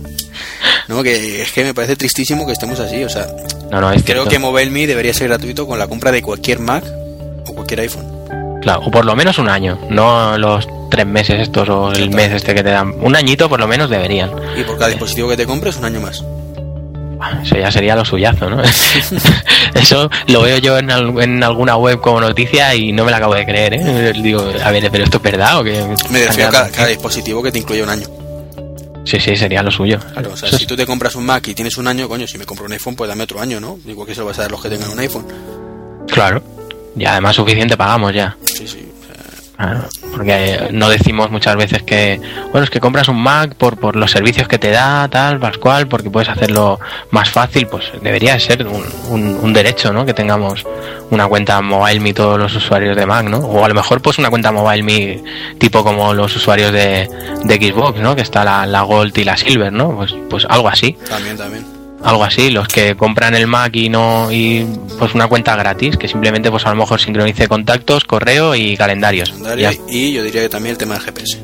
Speaker 1: No, que es que me parece tristísimo que estemos así. O sea,
Speaker 2: No, no,
Speaker 1: creo
Speaker 2: cierto.
Speaker 1: que MobileMe debería ser gratuito con la compra de cualquier Mac o cualquier iPhone.
Speaker 2: Claro, o por lo menos un año, no los tres meses estos o el mes este que te dan. Un añito por lo menos deberían.
Speaker 1: Y por cada dispositivo que te compres, un año más.
Speaker 2: Eso ya sería lo suyazo, ¿no? Eso lo veo yo en, al- en alguna web como noticia y no me la acabo de creer, ¿eh? Digo, a ver, ¿pero esto es verdad o qué?
Speaker 1: Me refiero a cada, cada dispositivo que te incluye un año.
Speaker 2: Sí, sí, sería lo suyo.
Speaker 1: Claro, o sea,
Speaker 2: Eso
Speaker 1: si tú te compras un Mac y tienes un año, coño, si me compro un iPhone, pues dame otro año, ¿no? Igual que se lo vas a dar los que tengan un iPhone.
Speaker 2: Claro. Y además suficiente pagamos ya. Claro, porque eh, no decimos muchas veces que, bueno, es que compras un Mac por, por los servicios que te da, tal, pascual, porque puedes hacerlo más fácil, pues debería de ser un, un, un derecho, ¿no? Que tengamos una cuenta MobileMe todos los usuarios de Mac, ¿no? O a lo mejor pues una cuenta MobileMe tipo como los usuarios de, de Xbox, ¿no? Que está la, la Gold y la Silver, ¿no? Pues, pues algo así
Speaker 1: También, también.
Speaker 2: Algo así, los que compran el Mac y no y pues una cuenta gratis que simplemente pues a lo mejor sincronice contactos, correo y calendarios.
Speaker 1: Calendario, Y yo diría que también el tema del GPS.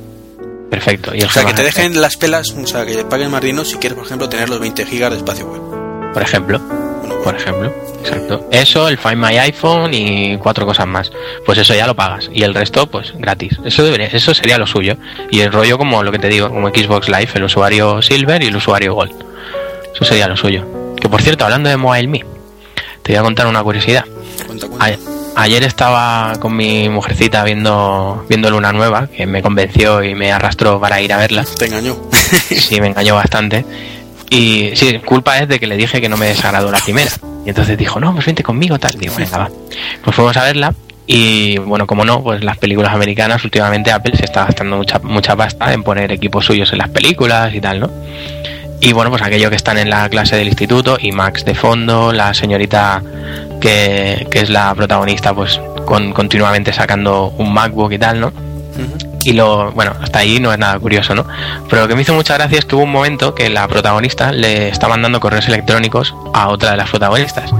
Speaker 2: perfecto. Y el
Speaker 1: O sea, que te
Speaker 2: de-
Speaker 1: dejen las pelas, o sea, que paguen más dinero si quieres, por ejemplo, tener los 20 gigas de espacio web.
Speaker 2: por ejemplo,
Speaker 1: Bueno,
Speaker 2: por
Speaker 1: pues,
Speaker 2: ejemplo, exacto. Eso, el Find My iPhone y cuatro cosas más. Pues eso ya lo pagas y el resto pues gratis. Eso debería, eso sería lo suyo. Y el rollo como lo que te digo, como Xbox Live, el usuario Silver y el usuario Gold. Eso sería lo suyo. Que por cierto, hablando de MobileMe, te voy a contar una curiosidad.
Speaker 1: cuenta, cuenta.
Speaker 2: A- ayer estaba con mi mujercita viendo, viendo Luna Nueva, que me convenció y me arrastró para ir a verla.
Speaker 1: Te engañó.
Speaker 2: Sí, me engañó bastante. Y sí, culpa es de que le dije que no me desagradó la primera. Y entonces dijo, no, pues vente conmigo, tal. Digo, venga, va. Pues fuimos a verla. Y bueno, como no, pues las películas americanas, últimamente Apple se está gastando mucha, mucha pasta en poner equipos suyos en las películas y tal, ¿no? Y bueno, pues aquello que están en la clase del instituto y Max de fondo, la señorita que, que es la protagonista, pues con, continuamente sacando un MacBook y tal, ¿no? Y lo, bueno, hasta ahí no es nada curioso, ¿no? Pero lo que me hizo mucha gracia es que hubo un momento que la protagonista le está mandando correos electrónicos a otra de las protagonistas.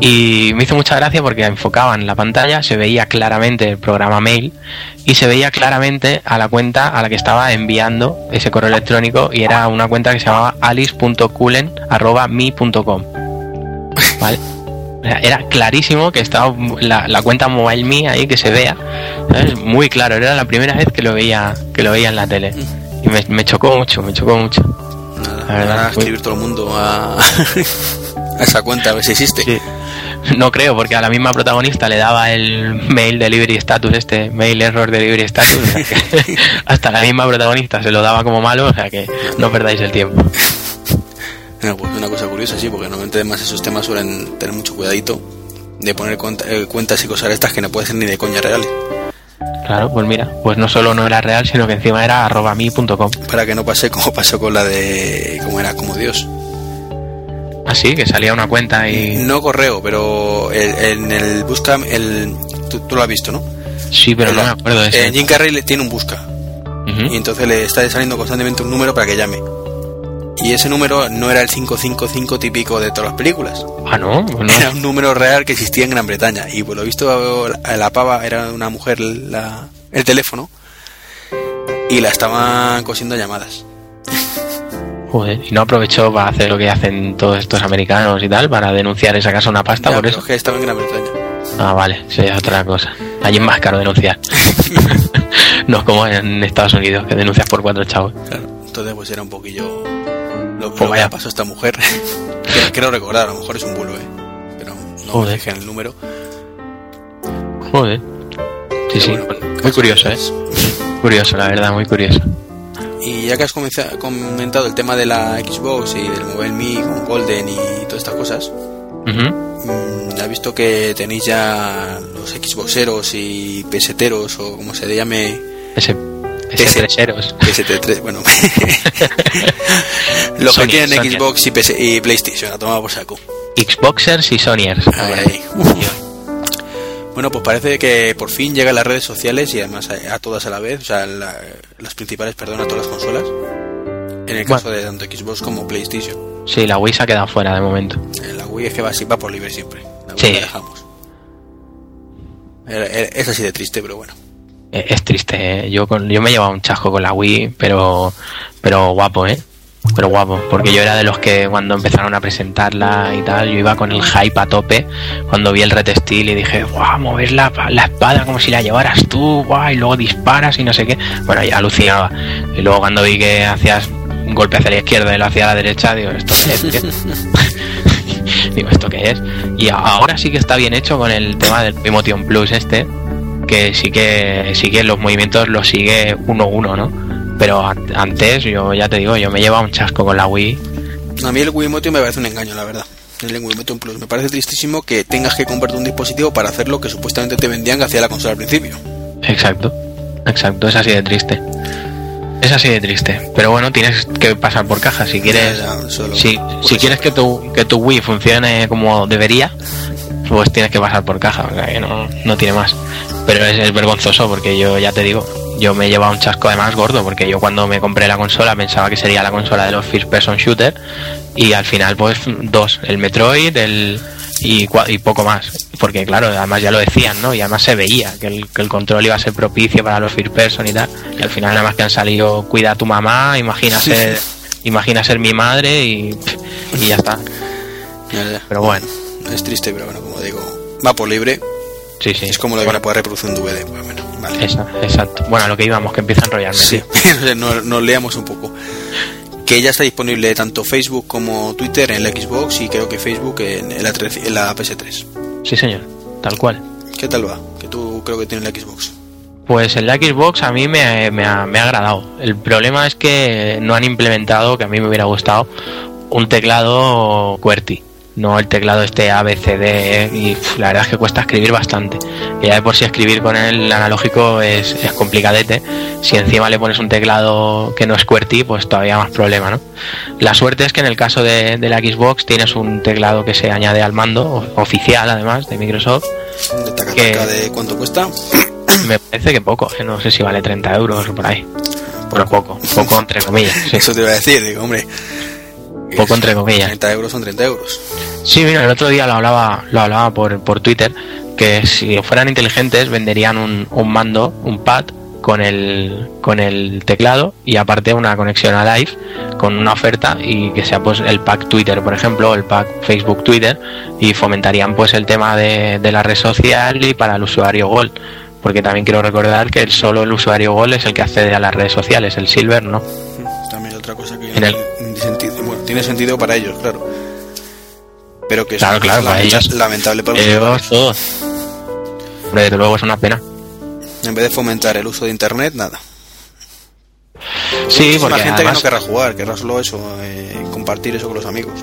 Speaker 2: Y me hizo mucha gracia porque enfocaban la pantalla, se veía claramente el programa mail y se veía claramente a la cuenta a la que estaba enviando ese correo electrónico y era una cuenta que se llamaba alice.culen.me.com. ¿Vale? Era clarísimo que estaba la, la cuenta mobile me ahí que se vea. ¿sabes? Muy claro, era la primera vez que lo veía, que lo veía en la tele. Y me, me chocó mucho, me chocó mucho.
Speaker 1: Nada,
Speaker 2: La verdad,
Speaker 1: a todo el mundo a esa cuenta a ver si existe.
Speaker 2: Sí. No creo, porque a la misma protagonista le daba el mail delivery status, este mail error delivery status. o sea que hasta la misma protagonista se lo daba como malo, o sea que no perdáis el tiempo.
Speaker 1: Pues una cosa curiosa, sí, porque normalmente además esos temas suelen tener mucho cuidadito de poner cuenta- eh, cuentas y cosas estas que no pueden ser ni de coña reales.
Speaker 2: Claro, pues mira, pues no solo no era real, sino que encima era arroba mi.com.
Speaker 1: Para que no pase como pasó con la de. como era, como Dios.
Speaker 2: Así, que salía una cuenta y...
Speaker 1: No correo, pero el- en el busca. El, tú, tú lo has visto, ¿no?
Speaker 2: Sí, pero no me acuerdo de
Speaker 1: Eh,
Speaker 2: ese.
Speaker 1: Jim Carrey le tiene un busca. Y entonces le está saliendo constantemente un número para que llame. Y ese número no era el 555 típico de todas las películas.
Speaker 2: Ah, no, pues no.
Speaker 1: Era un número real que existía en Gran Bretaña. Y por lo visto, la, la pava era una mujer, la, el teléfono. Y la estaban cosiendo llamadas.
Speaker 2: Joder, y no aprovechó para hacer lo que hacen todos estos americanos y tal, para denunciar y sacarse una pasta
Speaker 1: Ya,
Speaker 2: por
Speaker 1: pero
Speaker 2: eso.
Speaker 1: es que estaba en Gran Bretaña.
Speaker 2: Ah, vale, eso ya es otra cosa. Allí es más caro denunciar. no es como en Estados Unidos, que denuncias por cuatro chavos.
Speaker 1: Claro. Entonces, pues era un poquillo. Lo,
Speaker 2: Pues
Speaker 1: lo que
Speaker 2: vaya.
Speaker 1: le pasó a esta mujer. Creo recordar, a lo mejor es un bulo, ¿eh? Pero no me
Speaker 2: Joder.
Speaker 1: fijé en el número.
Speaker 2: Joder. Sí, sí. Muy curioso, ¿eh? Curioso, la verdad, muy curioso.
Speaker 1: Y ya que has comentado el tema de la Xbox y del Mobile Me con Golden y todas estas cosas,
Speaker 2: Ujú.
Speaker 1: mm, he visto que tenéis ya los Xboxeros y peseteros o como se le llame
Speaker 2: Ese, ese
Speaker 1: Ese-
Speaker 2: treseros.
Speaker 1: PST3, bueno. los que
Speaker 2: Sony,
Speaker 1: tienen
Speaker 2: Sony.
Speaker 1: Xbox y, PS y PlayStation, a tomar por saco.
Speaker 2: Xboxers y Sonyers.
Speaker 1: Ahí, ahí. Bueno, pues parece que por fin llegan las redes sociales y además a, a todas a la vez, o sea, la- las principales, perdón, a todas las consolas. En el caso de tanto Xbox como PlayStation.
Speaker 2: Sí, la Wii se ha quedado fuera de momento.
Speaker 1: En la Wii es que va así, va por libre siempre. La Wii
Speaker 2: Sí.
Speaker 1: la dejamos. Era- era- Es así de triste, pero bueno.
Speaker 2: Eh, Es triste, ¿eh? yo con, yo me he llevado un chasco con la Wii, pero pero guapo, ¿eh? Pero guapo, porque yo era de los que cuando empezaron a presentarla y tal, yo iba con el hype a tope cuando vi el retestil y dije, guau, mover la, la espada como si la llevaras tú, guau, y luego disparas y no sé qué. Bueno, ya alucinaba. Y luego cuando vi que hacías un golpe hacia la izquierda y lo hacia la derecha, digo, ¿esto qué es? tío?". digo, ¿esto qué es? Y ahora sí que está bien hecho con el tema del Wii Motion Plus este, que sí que sí que los movimientos los sigue uno a uno, ¿no? Pero an- antes, yo ya te digo, yo me llevaba un chasco con la Wii.
Speaker 1: A mí el Wiimote me parece un engaño, la verdad. El Wiimote Plus. Me parece tristísimo que tengas que comprarte un dispositivo para hacer lo que supuestamente te vendían que hacía la consola al principio.
Speaker 2: Exacto, exacto, es así de triste. Es así de triste. Pero bueno, tienes que pasar por caja. Si quieres,
Speaker 1: Ya, ya, solo-
Speaker 2: si, si quieres que tu, que tu Wii funcione como debería, pues tienes que pasar por caja. o sea, que no, no tiene más. Pero es, es vergonzoso porque yo ya te digo, yo me he llevado un chasco además gordo porque yo cuando me compré la consola pensaba que sería la consola de los first person shooter y al final pues dos, el Metroid, el y, y poco más. Porque claro, además ya lo decían, ¿no? Y además se veía que el, que el control iba a ser propicio para los first person y tal. Y al final nada más que han salido cuida a tu mamá, imagina ser, imagina ser mi madre y, y ya está. Pero bueno,
Speaker 1: Es triste, pero bueno, como digo, va por libre.
Speaker 2: Sí, sí.
Speaker 1: Es como lo de
Speaker 2: Bueno,
Speaker 1: para poder reproducir un DVD. Bueno, vale.
Speaker 2: esa- exacto. Bueno, a lo que íbamos, que empieza a enrollarme.
Speaker 1: Sí, nos leamos un poco. Que ya está disponible tanto Facebook como Twitter en la Xbox y creo que Facebook en la, 3 en la PS3.
Speaker 2: Sí, señor, tal cual.
Speaker 1: ¿Qué tal va? Que tú creo que tienes la Xbox.
Speaker 2: Pues en la Xbox a mí me, me ha, me ha agradado. El problema es que no han implementado, que a mí me hubiera gustado, un teclado QWERTY. No el teclado este ABCD y pf, la verdad es que cuesta escribir bastante. Y ya de por sí escribir con el analógico es, es complicadete. Si encima le pones un teclado que no es QWERTY, pues todavía más problema, ¿no? La suerte es que en el caso de, de la Xbox tienes un teclado que se añade al mando, oficial además, de Microsoft,
Speaker 1: De taca
Speaker 2: Que-
Speaker 1: taca de cuánto cuesta.
Speaker 2: me parece que poco, no sé si vale 30 euros o por ahí. Bueno, poco, poco entre comillas. Sí,
Speaker 1: Eso te iba a decir, digo, hombre.
Speaker 2: Poco entre comillas.
Speaker 1: 30 euros son 30 euros.
Speaker 2: Sí, mira, el otro día lo hablaba, lo hablaba por, por Twitter, que si fueran inteligentes venderían un, un mando, un pad, con el, con el teclado y aparte una conexión a live con una oferta y que sea pues el pack Twitter, por ejemplo, el pack Facebook Twitter y fomentarían pues el tema de, de la red social y para el usuario Gold. Porque también quiero recordar que el solo el usuario Gold es el que accede a las redes sociales, el Silver no.
Speaker 1: También otra cosa que
Speaker 2: En el-
Speaker 1: tiene sentido para ellos, claro. Pero que es
Speaker 2: Claro, claro, para ellos.
Speaker 1: lamentable para los
Speaker 2: Ellos
Speaker 1: usuarios.
Speaker 2: todos. Hombre, desde luego es una pena.
Speaker 1: En vez de fomentar el uso de internet, nada.
Speaker 2: Sí, porque
Speaker 1: gente
Speaker 2: además,
Speaker 1: que no querrá jugar, querrá solo eso, eh, compartir eso con los amigos.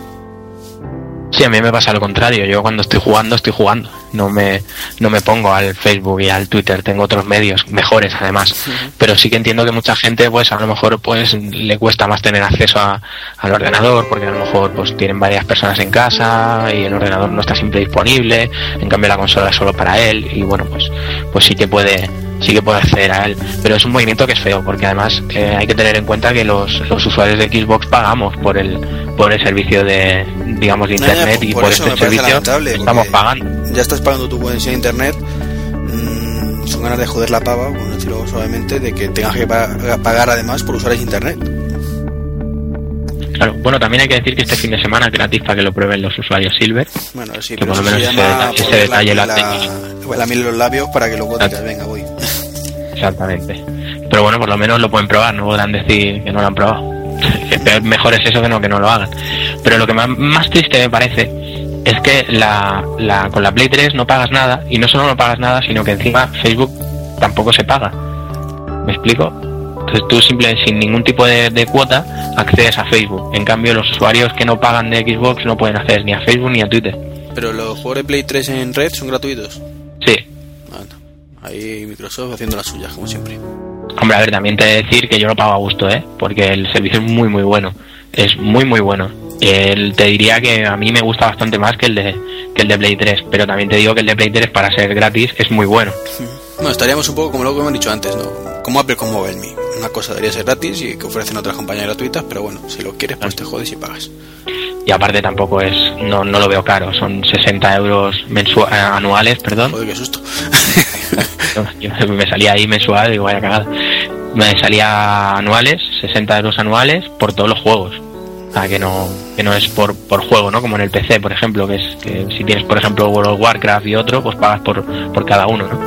Speaker 2: Sí, a mí me pasa lo contrario. Yo cuando estoy jugando, estoy jugando. No me, no me pongo al Facebook y al Twitter. Tengo otros medios mejores, además. Pero sí que entiendo que mucha gente, pues a lo mejor, pues le cuesta más tener acceso a- al ordenador, porque a lo mejor, pues tienen varias personas en casa y el ordenador no está siempre disponible. En cambio, la consola es solo para él y bueno, pues, pues sí que puede, sí que puede acceder a él. Pero es un movimiento que es feo, porque además eh, hay que tener en cuenta que los, los usuarios de Xbox pagamos por el, por el servicio de, digamos, de
Speaker 1: ya,
Speaker 2: internet
Speaker 1: por-
Speaker 2: y
Speaker 1: por
Speaker 2: por este servicio estamos pagando.
Speaker 1: Ya estás pagando tu conexión a internet. mm, son ganas de joder la pava, por decirlo suavemente, de que tengas que pa- pagar además por usar ese internet.
Speaker 2: Claro, bueno, también hay que decir que este fin de semana es gratis para que lo prueben los usuarios Silver.
Speaker 1: Bueno, sí,
Speaker 2: Que
Speaker 1: pero
Speaker 2: por lo
Speaker 1: se
Speaker 2: menos ese detalle- ese
Speaker 1: poner la,
Speaker 2: detalle lo
Speaker 1: la, la miel los labios para que luego digas, venga, voy.
Speaker 2: Exactamente. Pero bueno, por lo menos lo pueden probar, no podrán decir que no lo han probado. Mejor es eso que no que no lo hagan. Pero lo que más, más triste me parece es que la, la, con la Play 3 no pagas nada y no solo no pagas nada, sino que encima Facebook tampoco se paga. ¿Me explico? Entonces tú simplemente sin ningún tipo de, de cuota accedes a Facebook. En cambio los usuarios que no pagan de Xbox no pueden acceder ni a Facebook ni a Twitter.
Speaker 1: Pero los juegos de Play 3 en red son gratuitos.
Speaker 2: Sí.
Speaker 1: Bueno, ahí Microsoft haciendo las suyas, como siempre.
Speaker 2: Hombre, a ver, también te he de decir que yo lo pago a gusto, ¿eh? Porque el servicio es muy, muy bueno. Es muy, muy bueno. El, te diría que a mí me gusta bastante más que el de que el de Play 3, pero también te digo que el de Play 3 para ser gratis es muy bueno.
Speaker 1: Bueno, estaríamos un poco como lo que hemos dicho antes, ¿no? Como Apple con MobileMe. Una cosa debería ser gratis y que ofrecen otras compañías gratuitas, pero bueno, si lo quieres, pues te jodes y pagas.
Speaker 2: Y aparte tampoco es, no, no lo veo caro, son 60 euros mensua- eh, anuales, perdón.
Speaker 1: Joder, qué susto.
Speaker 2: Yo me salía ahí mensual, digo, vaya cagada. Me salía anuales, 60 euros anuales por todos los juegos. O sea, que no, que no es por, por juego, ¿no? Como en el PC, por ejemplo, que es que si tienes, por ejemplo, World of Warcraft y otro, pues pagas por, por cada uno, ¿no?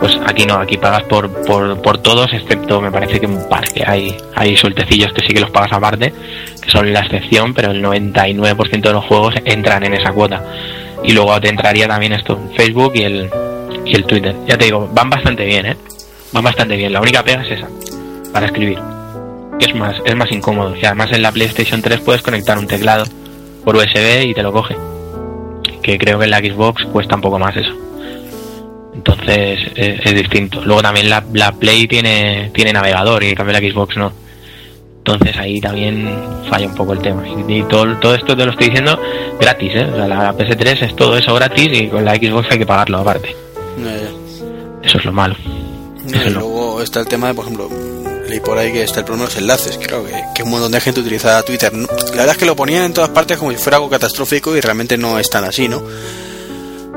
Speaker 2: Pues aquí no, aquí pagas por, por, por todos, excepto me parece que un par, que hay, hay sueltecillos que sí que los pagas aparte, que son la excepción, pero el 99% de los juegos entran en esa cuota. Y luego te entraría también esto, Facebook y el, y el Twitter. Ya te digo, van bastante bien, ¿eh? Van bastante bien. La única pega es esa, para escribir. Es más, es más incómodo. Y además en la PlayStation 3 puedes conectar un teclado por USB y te lo coge. Que creo que en la Xbox cuesta un poco más eso. Entonces eh, es, distinto. Luego también la, la Play tiene, tiene navegador y en cambio la Xbox no. Entonces ahí también falla un poco el tema. Y, y todo, todo esto te lo estoy diciendo gratis, ¿eh? O sea, la PS3 es todo eso gratis y con la Xbox hay que pagarlo aparte. Eso es lo malo.
Speaker 1: No, y luego está el tema de, por ejemplo, leí por ahí que está el problema de los enlaces, claro, que, que un montón de gente utiliza Twitter. La verdad es que lo ponían en todas partes como si fuera algo catastrófico y realmente no es tan así, ¿no?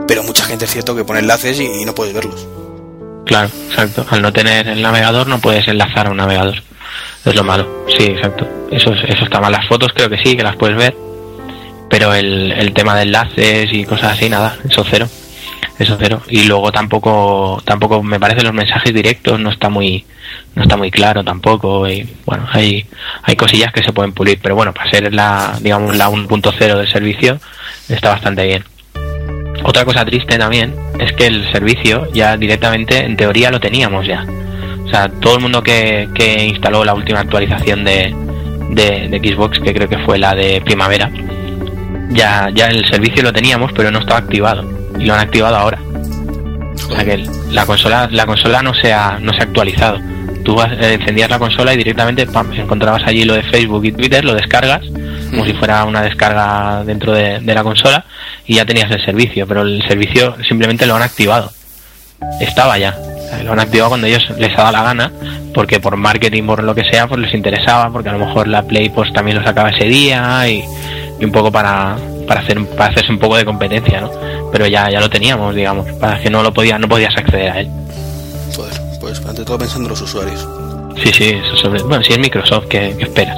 Speaker 1: Pero mucha gente es cierto que pone enlaces y, no puedes verlos.
Speaker 2: Claro, exacto. Al no tener el navegador no puedes enlazar a un navegador. Es lo malo. Sí, exacto. Eso, es- eso está mal. Las fotos creo que sí, que las puedes ver. Pero el, el tema de enlaces y cosas así, nada. Eso cero. Eso cero. Y luego tampoco, tampoco me parece los mensajes directos no está muy, no está muy claro tampoco. Y bueno, hay, hay cosillas que se pueden pulir. Pero bueno, para ser la, digamos, la 1.0 del servicio, está bastante bien. Otra cosa triste también es que el servicio ya directamente, en teoría, lo teníamos ya. O sea, todo el mundo que, que instaló la última actualización de, de, de Xbox, que creo que fue la de primavera, ya, ya el servicio lo teníamos, pero no estaba activado. Y lo han activado ahora. O sea que la consola, la consola no se ha, no se ha actualizado. Tú vas- eh, encendías la consola y directamente pam, encontrabas allí lo de Facebook y Twitter, lo descargas, como si fuera una descarga dentro de, de la consola, y ya tenías el servicio, pero el servicio simplemente lo han activado. Estaba ya. Lo han activado cuando ellos les ha dado la gana, porque por marketing, por lo que sea, pues les interesaba, porque a lo mejor la Play pues también lo sacaba ese día y, y un poco para, para hacer para hacerse un poco de competencia, ¿no? Pero ya, ya lo teníamos, digamos, para que no lo podía, no podías acceder a él.
Speaker 1: Joder, pues ante todo pensando en los usuarios.
Speaker 2: Sí, sí, eso sobre. Bueno, si es Microsoft, ¿qué, qué esperas?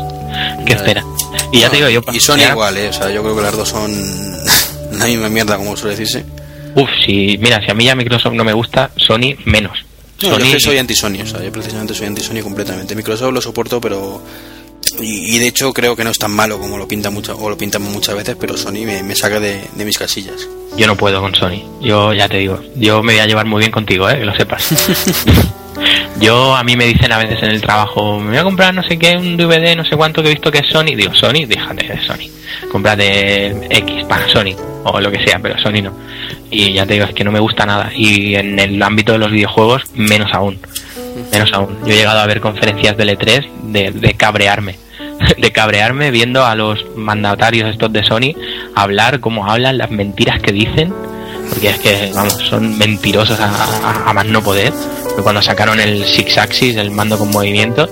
Speaker 2: ¿Qué
Speaker 1: Ya,
Speaker 2: esperas? Y ya
Speaker 1: No,
Speaker 2: te digo yo.
Speaker 1: Y Sony
Speaker 2: ya-
Speaker 1: igual, ¿eh? O sea, yo creo que las dos son la misma mierda, como suele decirse.
Speaker 2: Uf, si, mira, si a mí ya Microsoft no me gusta, Sony menos.
Speaker 1: No,
Speaker 2: Sony,
Speaker 1: yo soy anti-Sony, o sea, yo precisamente soy anti-Sony completamente. Microsoft lo soporto, pero... Y, y de hecho creo que no es tan malo como lo pintan mucho, o lo pintan muchas veces, pero Sony me, me saca de, de mis casillas.
Speaker 2: yo no puedo con Sony. Yo ya te digo, yo me voy a llevar muy bien contigo, ¿eh? que lo sepas. yo, a mí me dicen a veces en el trabajo, me voy a comprar no sé qué, un DVD, no sé cuánto que he visto que es Sony. Digo, Sony, déjate de Sony. Cómprate X para Sony, o lo que sea, pero Sony no. Y ya te digo, es que no me gusta nada. Y en el ámbito de los videojuegos, menos aún. Menos aún. Yo he llegado a ver conferencias de E3 de, de cabrearme. De cabrearme viendo a los mandatarios estos de Sony hablar, cómo hablan, las mentiras que dicen. Porque es que, vamos, son mentirosos a, a- más no poder. Cuando sacaron el Six Axis, el mando con movimiento,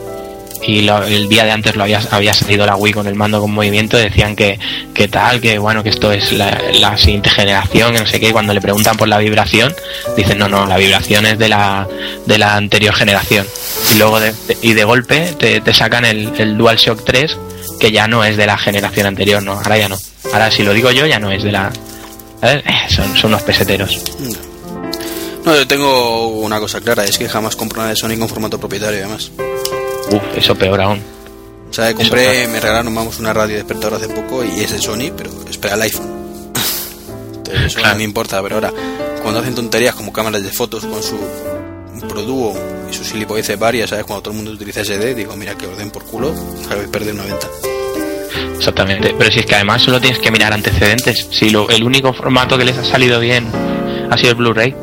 Speaker 2: y lo- el día de antes lo había, había salido la Wii con el mando con movimiento, decían que, que tal, que bueno, que esto es la, siguiente generación, que no sé qué, y cuando le preguntan por la vibración, dicen no, no, la vibración es de la, de la anterior generación. Y luego de, y de golpe te, sacan el, el DualShock 3, que ya no es de la generación anterior, no, ahora ya no. Ahora si lo digo yo ya no es de la... Eh, son, son unos peseteros.
Speaker 1: No, yo tengo una cosa clara, es que jamás compro una de Sony con formato propietario, además.
Speaker 2: Uf, eso peor aún.
Speaker 1: O sea, compré, me regalaron, vamos, una radio despertador hace poco y es de Sony, pero espera el iPhone. Entonces, eso no me importa, pero ahora, cuando hacen tonterías como cámaras de fotos con su Produo y sus gilipolleces varias, ¿sabes? Cuando todo el mundo utiliza SD, digo, mira que orden por culo, sabes perder una venta.
Speaker 2: Exactamente, pero si es que además solo tienes que mirar antecedentes. Si lo, el único formato que les ha salido bien ha sido el Blu-ray.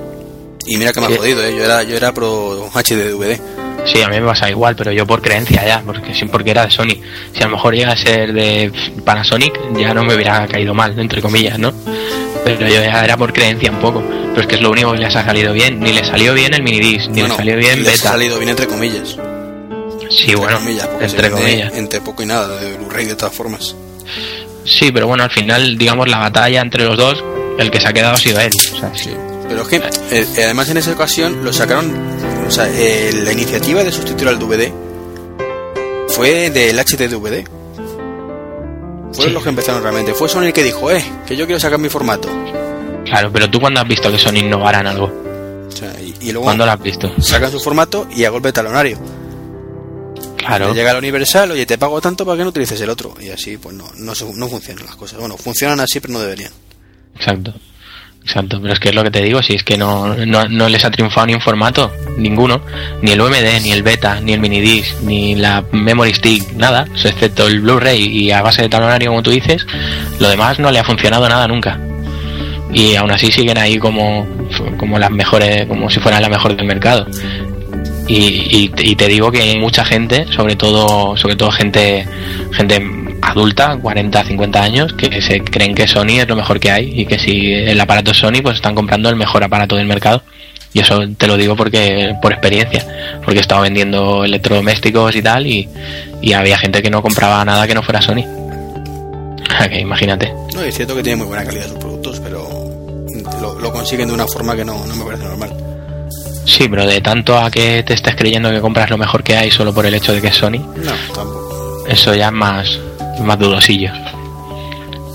Speaker 1: Y mira que me ha
Speaker 2: Eh.
Speaker 1: jodido, ¿eh? Yo era, yo era pro HD DVD.
Speaker 2: Sí, a mí me pasa igual, pero yo por creencia ya, porque porque era de Sony. Si a lo mejor llega a ser de Panasonic, ya no me hubiera caído mal, entre comillas, ¿no? Pero yo ya era por creencia un poco. Pero es que es lo único que les ha salido bien. Ni le salió bien el minidisc, ni
Speaker 1: Bueno,
Speaker 2: le salió bien
Speaker 1: les
Speaker 2: beta.
Speaker 1: ha salido bien entre comillas.
Speaker 2: Sí, bueno,
Speaker 1: comillas,
Speaker 2: entre
Speaker 1: se vende
Speaker 2: comillas.
Speaker 1: Entre poco y nada, de Blu-ray de todas formas.
Speaker 2: Sí, pero bueno, al final, digamos, la batalla entre los dos, el que se ha quedado ha sido él. O sea, sí.
Speaker 1: Pero es que, eh, además en esa ocasión lo sacaron, o sea, eh, la iniciativa de sustituir al DVD fue del HDVD. Fueron
Speaker 2: Sí.
Speaker 1: los que empezaron realmente. Fue Sony el que dijo, eh, que yo quiero sacar mi formato.
Speaker 2: Claro, pero tú cuando has visto que Sony innovara en algo,
Speaker 1: O sea, y, y luego
Speaker 2: ¿cuándo lo has visto?
Speaker 1: sacan su formato y a golpe talonario.
Speaker 2: Claro.
Speaker 1: Le llega al universal, oye, te pago tanto para que no utilices el otro. Y así, pues no, no, no funcionan las cosas. Bueno, funcionan así, pero no deberían.
Speaker 2: Exacto. Exacto, pero es que es lo que te digo, si es que no, no, no les ha triunfado ni un formato, ninguno, ni el UMD, ni el beta, ni el minidisc, ni la memory stick, nada, excepto el Blu-ray y a base de talonario como tú dices, lo demás no le ha funcionado nada nunca. Y aún así siguen ahí como, como las mejores, como si fueran las mejores del mercado. Y, y, y te digo que hay mucha gente, sobre todo, sobre todo gente, gente adulta, 40, 50 años, que se creen que Sony es lo mejor que hay y que si el aparato es Sony, pues están comprando el mejor aparato del mercado. Y eso te lo digo porque por experiencia, porque he estado vendiendo electrodomésticos y tal, y, y había gente que no compraba nada que no fuera Sony. que imagínate.
Speaker 1: No, es cierto que tiene muy buena calidad sus productos, pero lo, lo consiguen de una forma que no, no me parece normal.
Speaker 2: Sí, pero de tanto a que te estés creyendo que compras lo mejor que hay solo por el hecho de que es Sony,
Speaker 1: No, tampoco.
Speaker 2: eso ya es más, más dudosillo.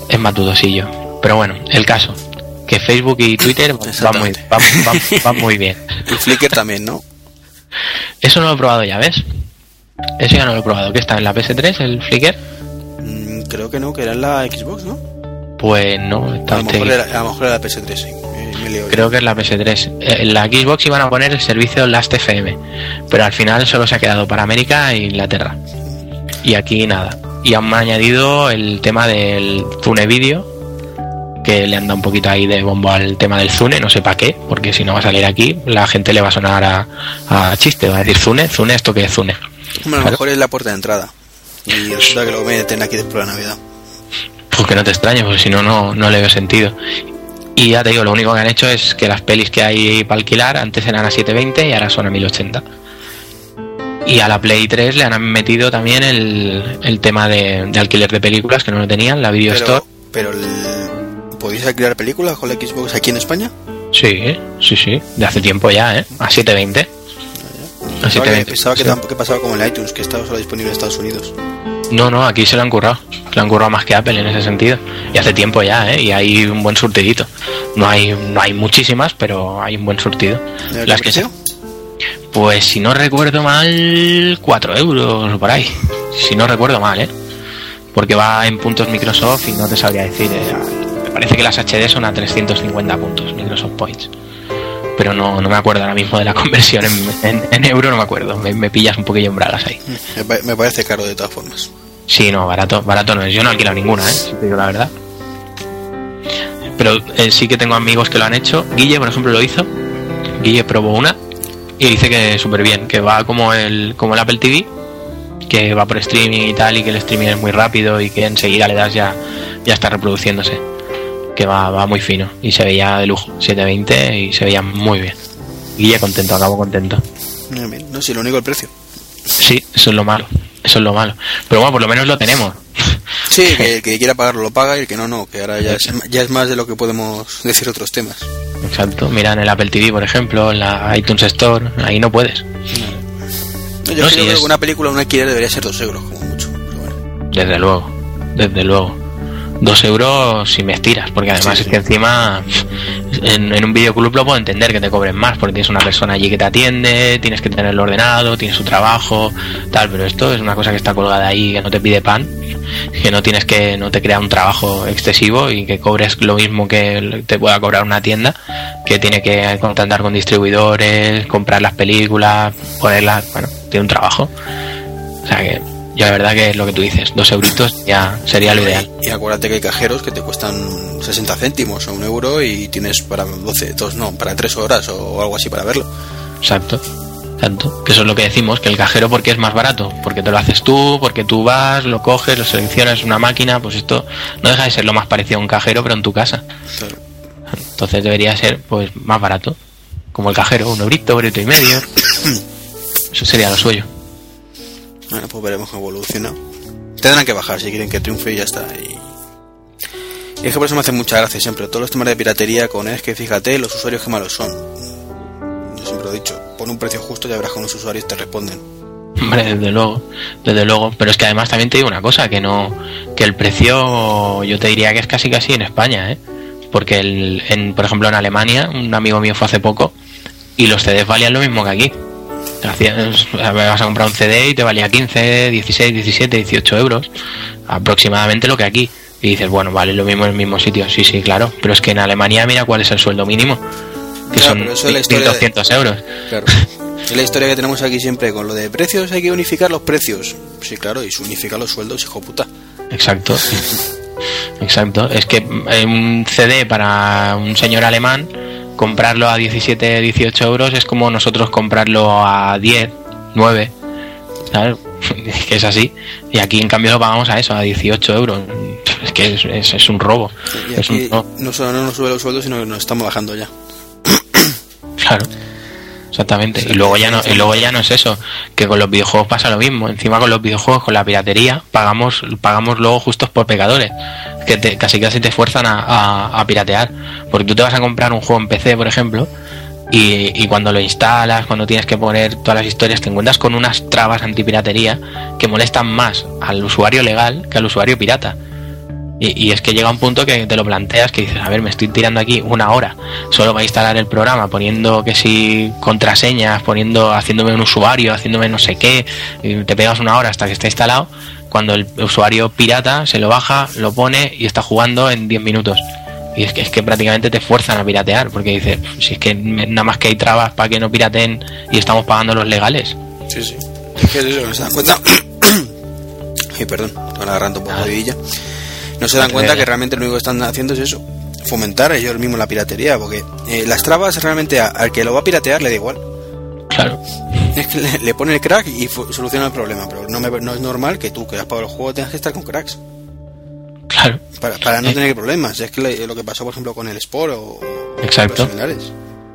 Speaker 2: Es más dudosillo. Pero bueno, el caso, que Facebook y Twitter van muy, van, van- van muy bien.
Speaker 1: Y Flickr también, ¿no?
Speaker 2: Eso no lo he probado ya, ¿ves? Eso ya no lo he probado. ¿Qué está en la PS3, el Flickr?
Speaker 1: Mm, creo que no, que era en la Xbox, ¿no?
Speaker 2: Pues no, está
Speaker 1: A lo mejor era, a lo mejor era la PS3, sí. Me.
Speaker 2: Creo que es la PS3. Eh, En la Xbox iban a poner el servicio Last FM, pero al final solo se ha quedado para América e Inglaterra. Y aquí nada. Y han añadido el tema del Zune Video, que le han dado un poquito ahí de bombo al tema del Zune, no sé para qué, porque si no va a salir aquí, la gente le va a sonar a, a chiste, va a decir Zune, Zune, ¿esto qué es Zune?
Speaker 1: Hombre, a lo mejor es la puerta de entrada. Y resulta que lo meten aquí después de la Navidad.
Speaker 2: Pues que no te extrañes, porque si no, no no le veo sentido. Y ya te digo, lo único que han hecho es que las pelis que hay para alquilar antes eran a 720 y ahora son a 1080. Y a la Play 3 le han metido también el, el tema de, de alquiler de películas que no lo tenían, la Video Store.
Speaker 1: Pero, pero el- ¿podéis alquilar películas con la Xbox aquí en España?
Speaker 2: Sí, sí, sí, de hace tiempo ya, ¿eh? A 720. A
Speaker 1: Pensaba que,
Speaker 2: 720.
Speaker 1: pensaba que, tampoco- pasaba como en el iTunes, que estaba solo disponible en Estados Unidos.
Speaker 2: No, no, aquí se lo han currado. Se lo han currado más que Apple en ese sentido. Y hace tiempo ya, ¿eh? Y hay un buen surtidito. No hay, no hay muchísimas, pero hay un buen surtido.
Speaker 1: ¿De
Speaker 2: Las que se-? Pues si no recuerdo mal, 4 euros por ahí. Si no recuerdo mal, ¿eh? Porque va en puntos Microsoft y no te sabría decir. eh, me parece que las HD son a 350 puntos Microsoft Points. Pero no, no me acuerdo ahora mismo de la conversión en, en- en euro, no me acuerdo. Me, me pillas un poquillo en bragas ahí.
Speaker 1: Me parece caro de todas formas.
Speaker 2: Sí, no, barato, barato no es. Yo no he alquilado ninguna, ¿eh? Si te digo la verdad. Pero eh, sí que tengo amigos que lo han hecho. Guille, por ejemplo, lo hizo. Guille probó una y dice que súper bien, que va como el, como el Apple TV, que va por streaming y tal, y que el streaming es muy rápido y que enseguida le das ya, ya está reproduciéndose. Que va, va muy fino y se veía de lujo, 720 y se veía muy bien. Guille contento, acabo contento.
Speaker 1: No, si lo único el precio.
Speaker 2: Sí, eso es lo malo, eso es lo malo. Pero bueno, por lo menos lo tenemos.
Speaker 1: Sí, que el que quiera pagarlo lo paga y el que no, no. Que ahora ya es, ya es más de lo que podemos decir otros temas.
Speaker 2: Exacto, mira en el Apple TV, por ejemplo, en la iTunes Store, ahí no puedes.
Speaker 1: No, yo
Speaker 2: No,
Speaker 1: creo que
Speaker 2: es-
Speaker 1: una película, un alquiler debería ser dos euros, como mucho. Pero bueno.
Speaker 2: Desde luego, desde luego. Dos euros si me estiras, porque además
Speaker 1: Sí,
Speaker 2: es que encima en, en un videoclub lo puedo entender que te cobren más, porque tienes una persona allí que te atiende, tienes que tenerlo ordenado, tienes su trabajo, tal, pero esto es una cosa que está colgada ahí, que no te pide pan, que no tienes que, no te crea un trabajo excesivo y que cobres lo mismo que te pueda cobrar una tienda, que tiene que contratar con distribuidores, comprar las películas, ponerlas, bueno, tiene un trabajo. O sea que yo la verdad que es lo que tú dices, dos euritos ya sería lo ideal.
Speaker 1: Y acuérdate que hay cajeros que te cuestan 60 céntimos o un euro y tienes para 12, dos, no, para 3 horas o algo así para verlo.
Speaker 2: Exacto. Exacto. Que eso es lo que decimos, que el cajero porque es más barato, porque te lo haces tú, porque tú vas, lo coges, lo seleccionas una máquina, pues esto no deja de ser lo más parecido a un cajero, pero en tu casa.
Speaker 1: Claro.
Speaker 2: Entonces debería ser pues más barato. Como el cajero, un eurito, eurito y medio. Eso sería lo suyo.
Speaker 1: Bueno, pues veremos cómo evoluciona. Tendrán que bajar si quieren que triunfe y ya está. Y... y es que por eso me hace mucha gracia siempre. Todos los temas de piratería con es que fíjate los usuarios que malos son. Yo siempre lo he dicho, pon un precio justo y verás que los usuarios te responden.
Speaker 2: Hombre, desde luego, desde luego. Pero es que además también te digo una cosa, que no, que el precio yo te diría que es casi casi en España, ¿eh? Porque el, en, por ejemplo en Alemania, un amigo mío fue hace poco y los CDs valían lo mismo que aquí. Hacías- vas a comprar un CD y te valía 15, 16, 17, 18 euros, aproximadamente lo que aquí. Y dices, bueno, vale lo mismo en el mismo sitio. Sí, sí, claro. Pero es que en Alemania mira cuál es el sueldo mínimo, que
Speaker 1: Claro,
Speaker 2: son
Speaker 1: pero eso es la historia de-
Speaker 2: 1.200 euros.
Speaker 1: Claro. Es la historia que tenemos aquí siempre con lo de precios, hay que unificar los precios. Sí, claro, y unificar los sueldos, hijo puta.
Speaker 2: Exacto. Exacto. Es que eh, un CD para un señor alemán, comprarlo a 17, 18 euros es como nosotros comprarlo a 10, 9. ¿Sabes? Es que es así. Y aquí en cambio lo pagamos a eso, a 18 euros. Es que es, es- es un robo.
Speaker 1: Y
Speaker 2: Es un
Speaker 1: aquí
Speaker 2: robo.
Speaker 1: no solo no nos sube los sueldos, sino que nos estamos bajando ya.
Speaker 2: Claro. Exactamente. Y luego ya no, y luego ya no es eso, que con los videojuegos pasa lo mismo. Encima con los videojuegos, con la piratería, pagamos, pagamos luego justos por pecadores. Que te, casi casi te fuerzan a, a- a piratear. Porque tú te vas a comprar un juego en PC, por ejemplo, y, y cuando lo instalas, cuando tienes que poner todas las historias, te encuentras con unas trabas antipiratería que molestan más al usuario legal que al usuario pirata. Y, y es que llega un punto que te lo planteas que dices, a ver, me estoy tirando aquí una hora solo para instalar el programa, poniendo que si contraseñas, poniendo, haciéndome un usuario, haciéndome no sé qué, y te pegas una hora hasta que está instalado, cuando el usuario pirata se lo baja, lo pone y está jugando en 10 minutos. Y es que, es que prácticamente te fuerzan a piratear, porque dices, si es que nada más que hay trabas para que no pirateen y estamos pagando los legales.
Speaker 1: Sí, sí. Es que es eso, se dan cuenta. Ay, perdón, estoy agarrando un poco de vidilla. No se dan cuenta que realmente lo único que están haciendo es eso. Fomentar ellos mismos la piratería, porque eh, las trabas realmente a- al que lo va a piratear le da igual.
Speaker 2: Claro.
Speaker 1: Es que le, le pone el crack y soluciona el problema, pero no, me- no es normal que tú, que has pagado el juego, tengas que estar con cracks.
Speaker 2: Claro.
Speaker 1: Para, para no tener problemas. Es que lo que pasó, por ejemplo, con el Sport o, o
Speaker 2: Exacto.
Speaker 1: los similares.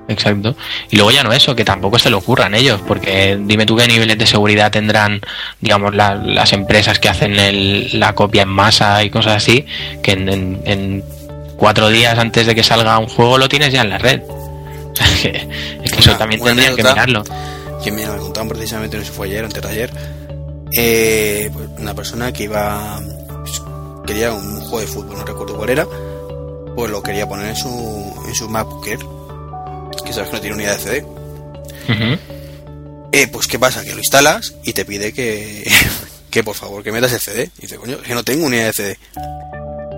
Speaker 2: Exacto. Y luego ya no eso, que tampoco se le ocurran ellos, porque dime tú qué niveles de seguridad tendrán, digamos, la- las empresas que hacen el- la copia en masa y cosas así, que en, en- en cuatro días antes de que salga un juego lo tienes ya en la red. O sea, que, es que eso también tendrían que mirarlo.
Speaker 1: que me contaban precisamente, no sé si fue ayer o antes de ayer, eh, pues, una persona que iba, pues, quería un juego de fútbol, no recuerdo cuál era, pues lo quería poner en su, en su que sabes que no tiene unidad de CD. Eh, pues qué pasa, que lo instalas y te pide que, que por favor que metas el CD. Y dice, coño, es que no tengo unidad de CD.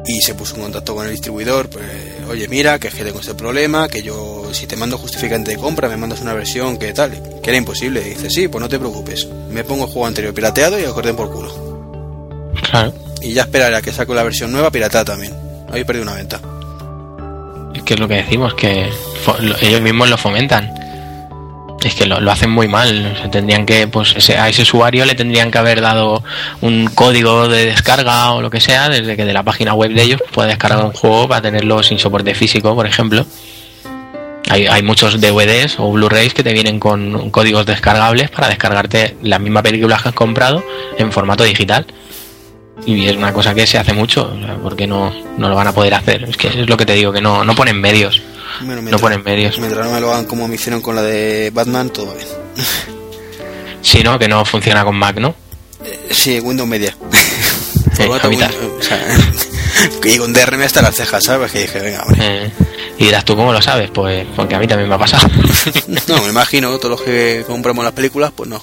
Speaker 1: Y se puso en contacto con el distribuidor, pues, oye, mira, que es que tengo este problema, que yo, si te mando justificante de compra, me mandas una versión que tal, que era imposible. Y dice, sí, pues no te preocupes, me pongo el juego anterior pirateado y lo corten por culo.
Speaker 2: Claro.
Speaker 1: Y ya esperaré a que saco la versión nueva piratada también. Ahí perdí una venta.
Speaker 2: Que es lo que decimos, que ellos mismos lo fomentan. Es que lo, lo hacen muy mal. O tendrían que, pues, ese- a ese usuario le tendrían que haber dado un código de descarga o lo que sea, desde que de la página web de ellos pueda descargar un juego para tenerlo sin soporte físico, por ejemplo. Hay, hay muchos DVDs o Blu-rays que te vienen con códigos descargables para descargarte las mismas películas que has comprado en formato digital. Y es una cosa que se hace mucho, o sea, porque no, no lo van a poder hacer. Es que es lo que te digo, que no, no ponen medios.
Speaker 1: Bueno,
Speaker 2: No ponen medios.
Speaker 1: Mientras no me lo hagan como me hicieron con la de Batman, todo bien.
Speaker 2: Si no, que no funciona con Mac, ¿no?
Speaker 1: Sí, Windows Media.
Speaker 2: Eh, mitad.
Speaker 1: Windows, o sea, y con DRM hasta las cejas, ¿sabes? Que dije, venga, hombre.
Speaker 2: Eh, Y dirás, ¿tú cómo lo sabes? Pues porque a mí también me ha pasado.
Speaker 1: no, me imagino, todos los que compramos las películas, pues no.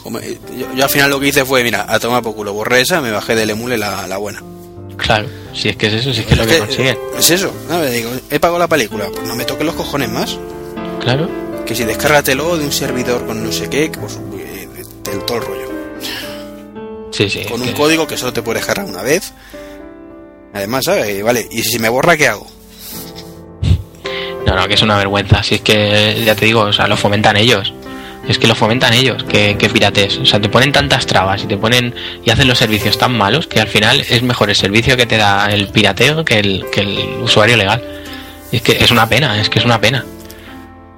Speaker 1: Yo, yo al final lo que hice fue, mira, a tomar por culo, borré esa, me bajé del emule la, la buena.
Speaker 2: Claro, si es que es eso, si es que es lo que, consiguen.
Speaker 1: Es eso, ver, digo, he pagado la película, pues no me toquen los cojones más.
Speaker 2: Claro.
Speaker 1: Que si descárgatelo de un servidor con no sé qué, pues eh, del todo el rollo.
Speaker 2: Sí, sí.
Speaker 1: Con un que... código que solo te puedes descargar una vez. Además, ¿sabes? Vale, y si me borra, ¿qué hago?
Speaker 2: No, que es una vergüenza. Si es que, ya te digo, o sea, lo fomentan ellos. Es que lo fomentan ellos, que, que pirates. O sea, te ponen tantas trabas y te ponen y hacen los servicios tan malos que al final es mejor el servicio que te da el pirateo que el, que el usuario legal. Es que es una pena, es que es una pena.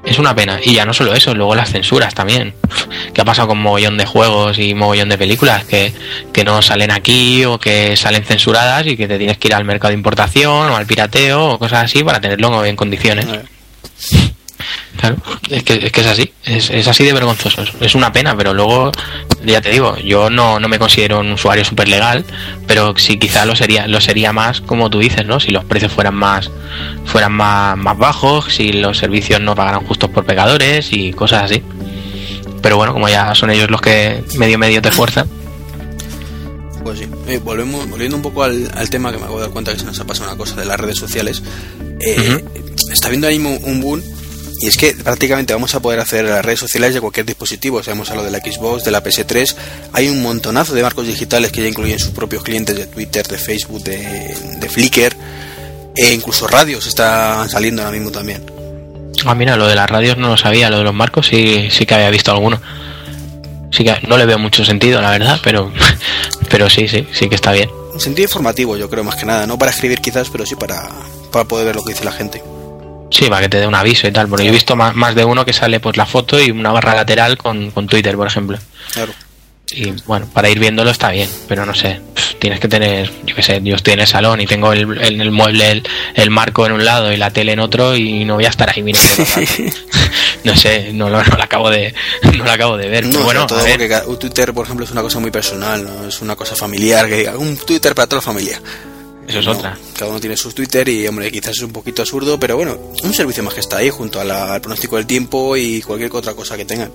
Speaker 2: Es una pena. Y ya no solo eso, luego las censuras también. ¿Qué ha pasado con mogollón de juegos y mogollón de películas que, que no salen aquí o que salen censuradas y que te tienes que ir al mercado de importación o al pirateo o cosas así para tenerlo en condiciones? Claro, es que, es que es así, es, es, así de vergonzoso. Es una pena, pero luego, ya te digo, yo no, no me considero un usuario súper legal, pero sí quizá lo sería, lo sería más como tú dices, ¿no? Si los precios fueran más, fueran más, más bajos, si los servicios no pagaran justos por pecadores y cosas así. Pero bueno, como ya son ellos los que medio medio te fuerzan.
Speaker 1: Pues sí, eh, volvemos, volviendo un poco al, al, tema que me acabo de dar cuenta que se nos ha pasado una cosa de las redes sociales. Eh, uh -huh. Está viendo ahí un, un boom y es que prácticamente vamos a poder acceder a las redes sociales de cualquier dispositivo, sabemos a lo de la Xbox, de la PS3, hay un montonazo de marcos digitales que ya incluyen sus propios clientes de Twitter, de Facebook, de, de Flickr, e incluso radios están saliendo ahora mismo también.
Speaker 2: Ah, mira, lo de las radios no lo sabía, lo de los marcos sí, sí que había visto alguno. Sí que no le veo mucho sentido, la verdad, pero, pero sí, sí, sí que está bien.
Speaker 1: Un sentido informativo, yo creo, más que nada, no para escribir quizás, pero sí para, para poder ver lo que dice la gente.
Speaker 2: Sí, para que te dé un aviso y tal, porque yo he visto más, más de uno que sale pues la foto y una barra lateral con, con Twitter, por ejemplo.
Speaker 1: Claro.
Speaker 2: Y bueno, para ir viéndolo está bien, pero no sé, tienes que tener, yo qué sé, yo estoy en el salón y tengo el, el, el mueble, el, el, marco en un lado y la tele en otro y no voy a estar ahí mirando. no sé, no lo, no lo, acabo de no lo acabo de ver.
Speaker 1: No,
Speaker 2: pero bueno,
Speaker 1: todo porque un Twitter, por ejemplo, es una cosa muy personal, ¿no? es una cosa familiar, que diga, un Twitter para toda la familia.
Speaker 2: Eso es
Speaker 1: no,
Speaker 2: otra.
Speaker 1: Cada uno tiene su Twitter y, hombre, quizás es un poquito absurdo, pero bueno, un servicio más que está ahí junto a la, al pronóstico del tiempo y cualquier otra cosa que tengan.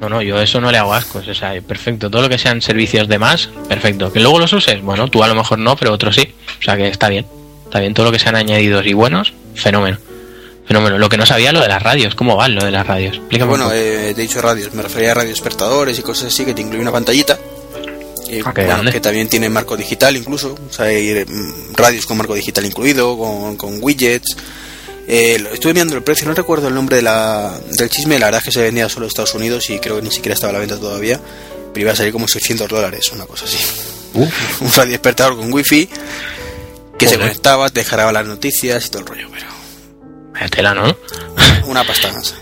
Speaker 2: No, no, yo eso no le hago ascos, o sea, perfecto. Todo lo que sean servicios de más, perfecto. Que luego los uses, bueno, tú a lo mejor no, pero otros sí. O sea que está bien. Está bien, todo lo que sean añadidos y buenos, fenómeno. Fenómeno. Lo que no sabía, lo de las radios. ¿Cómo va lo de las radios? Explícame
Speaker 1: bueno, eh, te he dicho radios, me refería a radios despertadores y cosas así que te incluye una pantallita. Eh,
Speaker 2: ah,
Speaker 1: bueno, que también tiene marco digital incluso, o sea, hay mm, radios con marco digital incluido, con, con widgets. Eh, estuve mirando el precio, no recuerdo el nombre de la, del chisme, la verdad es que se vendía solo en Estados Unidos y creo que ni siquiera estaba a la venta todavía, pero iba a salir como 600 dólares, una cosa así.
Speaker 2: Uh.
Speaker 1: Un radio despertador con wifi que Joder. se conectaba, te dejaba las noticias y todo el rollo, pero...
Speaker 2: Tela, ¿no?
Speaker 1: Una pasta más.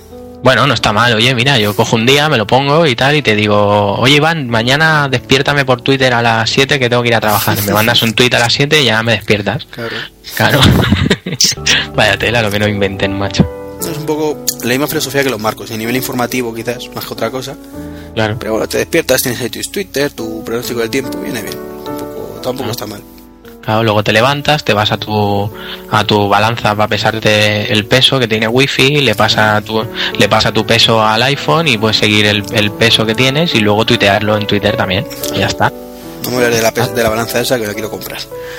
Speaker 2: Bueno, no está mal. Oye, mira, yo cojo un día, me lo pongo y tal, y te digo, oye, Iván, mañana despiértame por Twitter a las 7 que tengo que ir a trabajar. Me mandas un tweet a las 7 y ya me despiertas.
Speaker 1: Claro.
Speaker 2: Claro. Vaya tela, lo que no inventen, macho.
Speaker 1: Es un poco la misma filosofía que los marcos, a nivel informativo quizás, más que otra cosa.
Speaker 2: Claro.
Speaker 1: Pero bueno, te despiertas, tienes ahí tu Twitter, tu pronóstico del tiempo, viene bien. Tampoco, tampoco está mal.
Speaker 2: Claro, luego te levantas, te vas a tu a tu balanza para pesarte el peso que tiene wifi, le pasa tu le pasa tu peso al iPhone y puedes seguir el, el peso que tienes y luego tuitearlo en Twitter también. Y ya está.
Speaker 1: No me hables de la, de la balanza esa que la quiero comprar.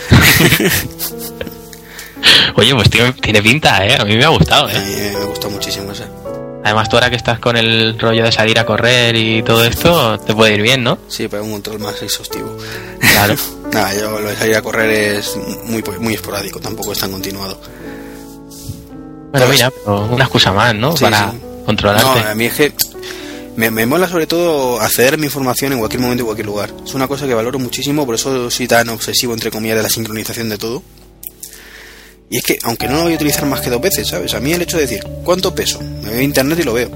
Speaker 2: Oye, pues tío, tiene pinta, ¿eh? A mí me ha gustado, ¿eh?
Speaker 1: A mí me gusta muchísimo esa.
Speaker 2: Además, tú ahora que estás con el rollo de salir a correr y todo esto, te puede ir bien, ¿no?
Speaker 1: Sí, pero un control más exhaustivo.
Speaker 2: Claro.
Speaker 1: Nada, yo lo de salir a correr es muy, muy esporádico, tampoco es tan continuado.
Speaker 2: Bueno, mira, pero una excusa más, ¿no?
Speaker 1: Sí,
Speaker 2: Para
Speaker 1: sí.
Speaker 2: controlarte.
Speaker 1: No, a mí es que me, me, mola sobre todo acceder a mi información en cualquier momento y cualquier lugar. Es una cosa que valoro muchísimo, por eso soy tan obsesivo, entre comillas, de la sincronización de todo. Y es que, aunque no lo voy a utilizar más que dos veces, ¿sabes? A mí el hecho de decir, ¿cuánto peso? Me voy a internet y lo veo.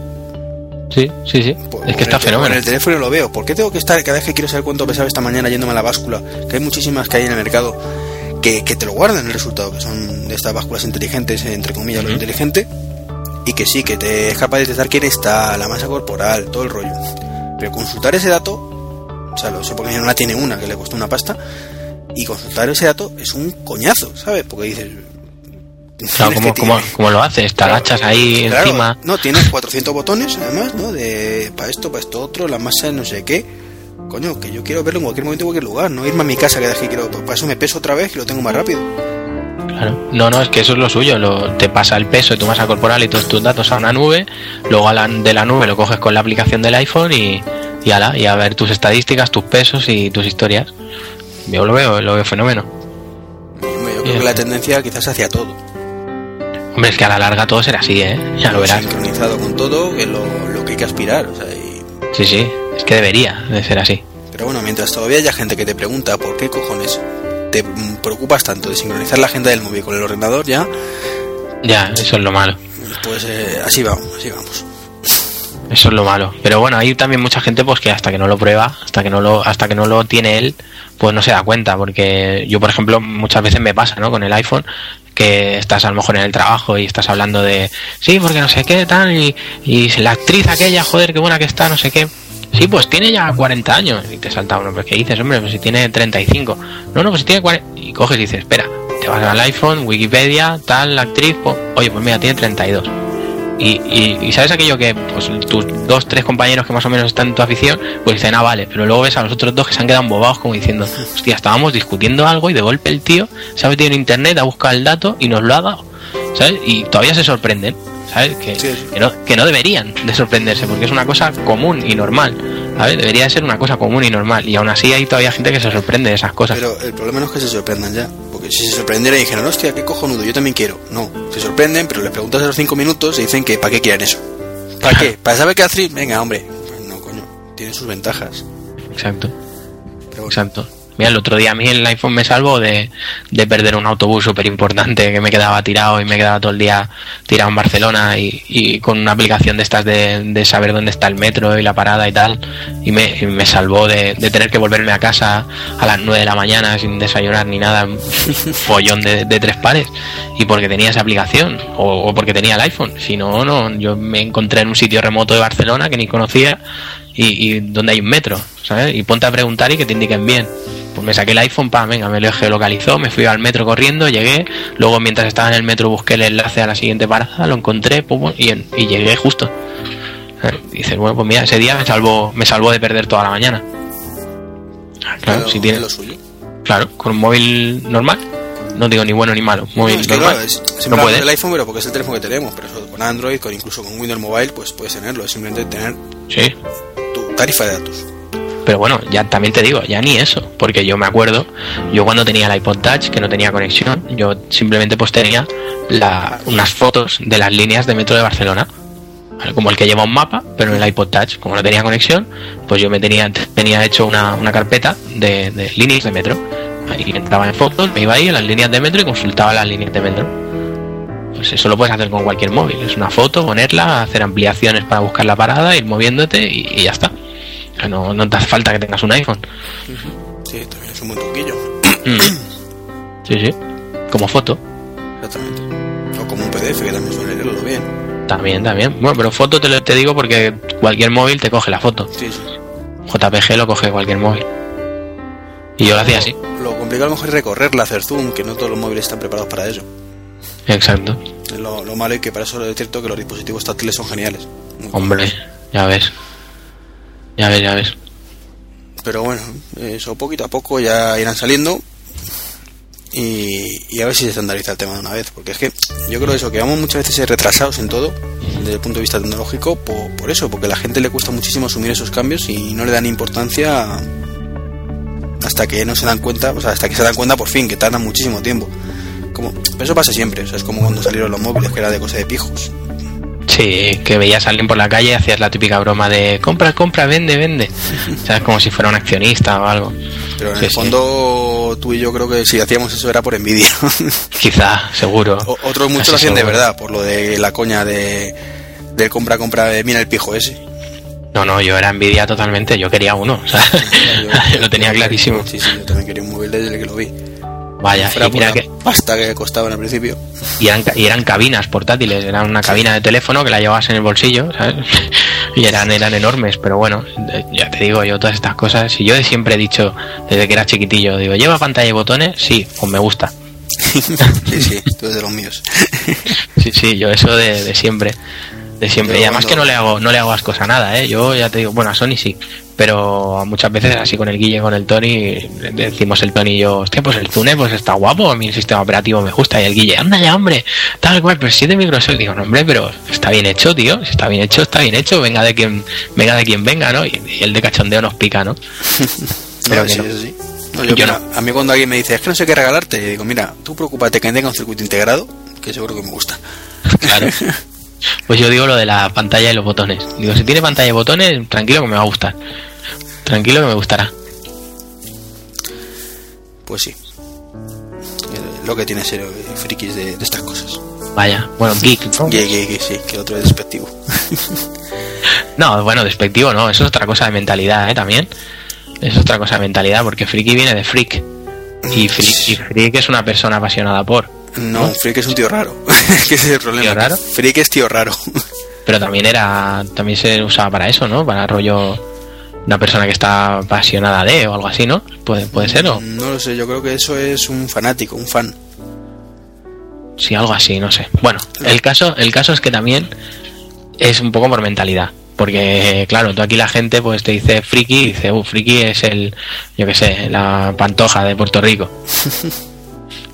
Speaker 2: Sí, sí, sí. Pues, es que está fenómeno.
Speaker 1: En el teléfono lo veo. ¿Por qué tengo que estar cada vez que quiero saber cuánto pesaba esta mañana yéndome a la báscula? Que hay muchísimas que hay en el mercado que, que te lo guardan el resultado, que son de estas básculas inteligentes, entre comillas, uh -huh. lo inteligente. Y que sí, que te es capaz de detectar quién está, la masa corporal, todo el rollo. Pero consultar ese dato, o sea, lo sé porque mi hermana tiene una que le costó una pasta, y consultar ese dato es un coñazo, ¿sabes? Porque dices,
Speaker 2: Claro,
Speaker 1: Tienes
Speaker 2: ¿cómo,
Speaker 1: que
Speaker 2: cómo,
Speaker 1: tirar.
Speaker 2: cómo lo haces? Te agachas ahí
Speaker 1: Claro,
Speaker 2: encima.
Speaker 1: No, tienes 400 botones, además, ¿no? De para esto, para esto otro, la masa, no sé qué. Coño, que yo quiero verlo en cualquier momento, en cualquier lugar, no irme a mi casa que de aquí quiero. Para eso me peso otra vez y lo tengo más rápido.
Speaker 2: Claro. No, no, es que eso es lo suyo. Lo, te pasa el peso de tu masa corporal y todos tus datos a una nube. Luego a la, de la nube lo coges con la aplicación del iPhone y, y, ala, y a ver tus estadísticas, tus pesos y tus historias. Yo lo veo, lo veo fenómeno.
Speaker 1: Yo creo que la tendencia quizás hacia todo.
Speaker 2: Hombre, es que a la larga todo será así, ¿eh? Ya lo verás.
Speaker 1: Sincronizado con todo, que es lo, lo que hay que aspirar. O sea, y-
Speaker 2: Sí, sí, es que debería de ser así.
Speaker 1: Pero bueno, mientras todavía haya gente que te pregunta por qué cojones te preocupas tanto de sincronizar la agenda del móvil con el ordenador ya,
Speaker 2: Ya, eso es lo malo.
Speaker 1: pues eh, así vamos, así vamos.
Speaker 2: Eso es lo malo. Pero bueno, hay también mucha gente pues que hasta que no lo prueba, hasta que no lo, hasta que no lo tiene él, pues no se da cuenta. Porque yo, por ejemplo, muchas veces me pasa, ¿no? Con el iPhone, que estás a lo mejor en el trabajo y estás hablando de sí, porque no sé qué, tal, y, y la actriz aquella, joder, qué buena que está, no sé qué. Sí, pues tiene ya 40 años. Y te salta uno, pues ¿qué dices, hombre? Pues si tiene 35. No, no, pues si tiene 40. Y coges y dices, espera, te vas al iPhone, Wikipedia, tal, la actriz, pues, oye, pues mira, tiene 32. Y, y, y sabes aquello que pues tus dos, tres compañeros que más o menos están en tu afición, pues dicen, ah, vale, pero luego ves a los otros dos que se han quedado embobados como diciendo, hostia, estábamos discutiendo algo y de golpe el tío se ha metido en internet, ha buscado el dato y nos lo ha dado, ¿sabes? Y todavía se sorprenden, ¿sabes? Que,
Speaker 1: Sí, sí.
Speaker 2: que, no, que no deberían de sorprenderse porque es una cosa común y normal, ¿sabes? Debería de ser una cosa común y normal y aún así hay todavía gente que se sorprende de esas cosas.
Speaker 1: Pero el problema no es que se sorprendan ya. Se sorprendieran y dijeran, hostia, qué cojonudo, yo también quiero. No, se sorprenden, pero les preguntas a los 5 minutos y dicen que ¿para qué quieren eso? ¿Para qué? ¿Para saber qué hacer? Venga, hombre. No, coño, tiene sus ventajas.
Speaker 2: Exacto.
Speaker 1: Pero bueno,
Speaker 2: Exacto. Mira, el otro día a mí el iPhone me salvó de, de perder un autobús súper importante que me quedaba tirado y me quedaba todo el día tirado en Barcelona y, y con una aplicación de estas de, de saber dónde está el metro y la parada y tal. Y me, y me salvó de, de tener que volverme a casa a las 9 de la mañana sin desayunar ni nada, follón de, de tres pares. Y porque tenía esa aplicación o, o porque tenía el iPhone. Si no, no, yo me encontré en un sitio remoto de Barcelona que ni conocía y, y donde hay un metro, ¿sabes? Y ponte a preguntar y que te indiquen bien. Pues me saqué el iPhone, pa, venga, me lo geolocalizó, me fui al metro corriendo, llegué, luego mientras estaba en el metro busqué el enlace a la siguiente parada, lo encontré, pum, y, llegué justo. Eh, Y dices, bueno, pues mira, ese día me salvó, me salvó de perder toda la mañana. Ah, Claro,
Speaker 1: pero
Speaker 2: si
Speaker 1: es
Speaker 2: tienes,
Speaker 1: lo suyo.
Speaker 2: claro, con un móvil normal, no digo ni bueno ni malo, móvil
Speaker 1: No, es que
Speaker 2: normal,
Speaker 1: claro, es-
Speaker 2: no puede.
Speaker 1: del iPhone, pero porque es el teléfono que tenemos. Pero eso con Android, con incluso con Windows Mobile, pues puedes tenerlo. Es simplemente tener
Speaker 2: Sí,
Speaker 1: tu tarifa de datos.
Speaker 2: Pero bueno, ya también te digo, ya ni eso, porque yo me acuerdo, yo cuando tenía el iPod Touch, que no tenía conexión, yo simplemente pues tenía unas fotos de las líneas de metro de Barcelona, como el que lleva un mapa, pero en el iPod Touch, como no tenía conexión, pues yo me tenía, tenía hecho una, una carpeta de, líneas de metro. Ahí entraba en fotos, me iba ahí a las líneas de metro y consultaba las líneas de metro. Pues eso lo puedes hacer con cualquier móvil. Es una foto, ponerla, hacer ampliaciones para buscar la parada, ir moviéndote y, y ya está. No, no te hace falta que tengas un iPhone.
Speaker 1: Sí, también es un buen truquillo.
Speaker 2: Mm. Sí, sí. Como foto.
Speaker 1: Exactamente. O como un PDF que también suele leerlo bien.
Speaker 2: También, también. Bueno, pero foto te, lo- te digo porque cualquier móvil te coge la foto.
Speaker 1: Sí, sí.
Speaker 2: JPG lo coge cualquier móvil. Y yo lo hacía así.
Speaker 1: Lo complicado a lo mejor es recorrerla, hacer zoom, que no todos los móviles están preparados para eso.
Speaker 2: Exacto.
Speaker 1: Lo, lo malo es que para eso es cierto que los dispositivos táctiles son geniales. Muy
Speaker 2: Hombre, ya ves. Ya ves, ya ves.
Speaker 1: Pero bueno, eso poquito a poco ya irán saliendo. Y, y a ver si se estandariza el tema de una vez. Porque es que yo creo eso, que vamos muchas veces retrasados en todo, desde el punto de vista tecnológico, por, por eso, porque a la gente le cuesta muchísimo asumir esos cambios y no le dan importancia hasta que no se dan cuenta, o sea, hasta que se dan cuenta por fin, que tardan muchísimo tiempo. Como, pero eso pasa siempre, o sea, es como cuando salieron los móviles, que era de cosa de pijos.
Speaker 2: Sí, que veías a alguien por la calle y hacías la típica broma de compra, compra, vende, vende. ¿Sabes? Como si fuera un accionista o algo.
Speaker 1: Pero en
Speaker 2: Sí,
Speaker 1: el
Speaker 2: sí.
Speaker 1: fondo, tú y yo creo que si hacíamos eso era por envidia.
Speaker 2: Quizá, seguro.
Speaker 1: O- otros muchos lo hacían de verdad, por lo de la coña de, de compra, compra, de mira el pijo ese.
Speaker 2: No, no, yo era envidia totalmente. Yo quería uno. O sea, yo lo tenía clarísimo.
Speaker 1: Sí, sí, yo también quería un móvil desde que lo vi.
Speaker 2: Vaya, y mira que
Speaker 1: pasta que costaba al principio.
Speaker 2: y eran, y eran cabinas portátiles, eran una cabina de teléfono que la llevabas en el bolsillo, ¿sabes? Y eran, eran enormes, pero bueno, eh, ya te digo yo todas estas cosas. Si yo siempre he dicho, desde que era chiquitillo, digo, ¿lleva pantalla y botones? Sí, pues me gusta.
Speaker 1: sí, sí, tú eres de los míos.
Speaker 2: Sí, sí, yo eso de, de siempre. De siempre.
Speaker 1: Yo
Speaker 2: y además que no le hago, no le hago ascos a nada, ¿eh? Yo ya te digo, bueno, a Sony sí. Pero muchas veces así con el Guille, con el Tony, decimos el Tony y yo, hostia, pues el Zune pues está guapo, a mí el sistema operativo me gusta. Y el Guille, anda ya, hombre, tal cual, pero si es de Microsoft. Digo, no, hombre, pero está bien hecho, tío. Si está bien hecho, está bien hecho. Venga de quien, venga de quien venga, ¿no? Y, y el de cachondeo nos pica, ¿no? Pero
Speaker 1: No,
Speaker 2: que
Speaker 1: sí,
Speaker 2: no.
Speaker 1: eso sí. No, yo,
Speaker 2: Yo
Speaker 1: mira, A mí cuando alguien me dice, es que no sé qué regalarte, digo, mira, tú preocúpate que tenga un circuito integrado, que seguro que me gusta.
Speaker 2: Claro. Pues yo digo lo de la pantalla y los botones. Digo, si tiene pantalla y botones, tranquilo que me va a gustar. Tranquilo que me gustará.
Speaker 1: Pues sí. Lo que tiene ser frikis de, de estas cosas.
Speaker 2: Vaya, bueno, geek, ¿no?
Speaker 1: Que sí, que otro es despectivo.
Speaker 2: No, bueno, despectivo no, eso es otra cosa de mentalidad, ¿eh? También. Es otra cosa de mentalidad, porque friki viene de freak. Y freak, y freak es una persona apasionada por.
Speaker 1: No, freak es un tío raro. que ese es el problema.
Speaker 2: ¿Tío raro?
Speaker 1: Freak es tío raro.
Speaker 2: Pero también era. También se usaba para eso, ¿no? Para rollo. Una persona que está apasionada de o algo así, ¿no? Puede, puede ser, o
Speaker 1: no lo sé, yo creo que eso es un fanático, un fan.
Speaker 2: sí, algo así, no sé. Bueno, el caso, el caso es que también es un poco por mentalidad. Porque, claro, tú aquí la gente pues te dice friki y dice, uh, friki es el, yo qué sé, la pantoja de Puerto Rico.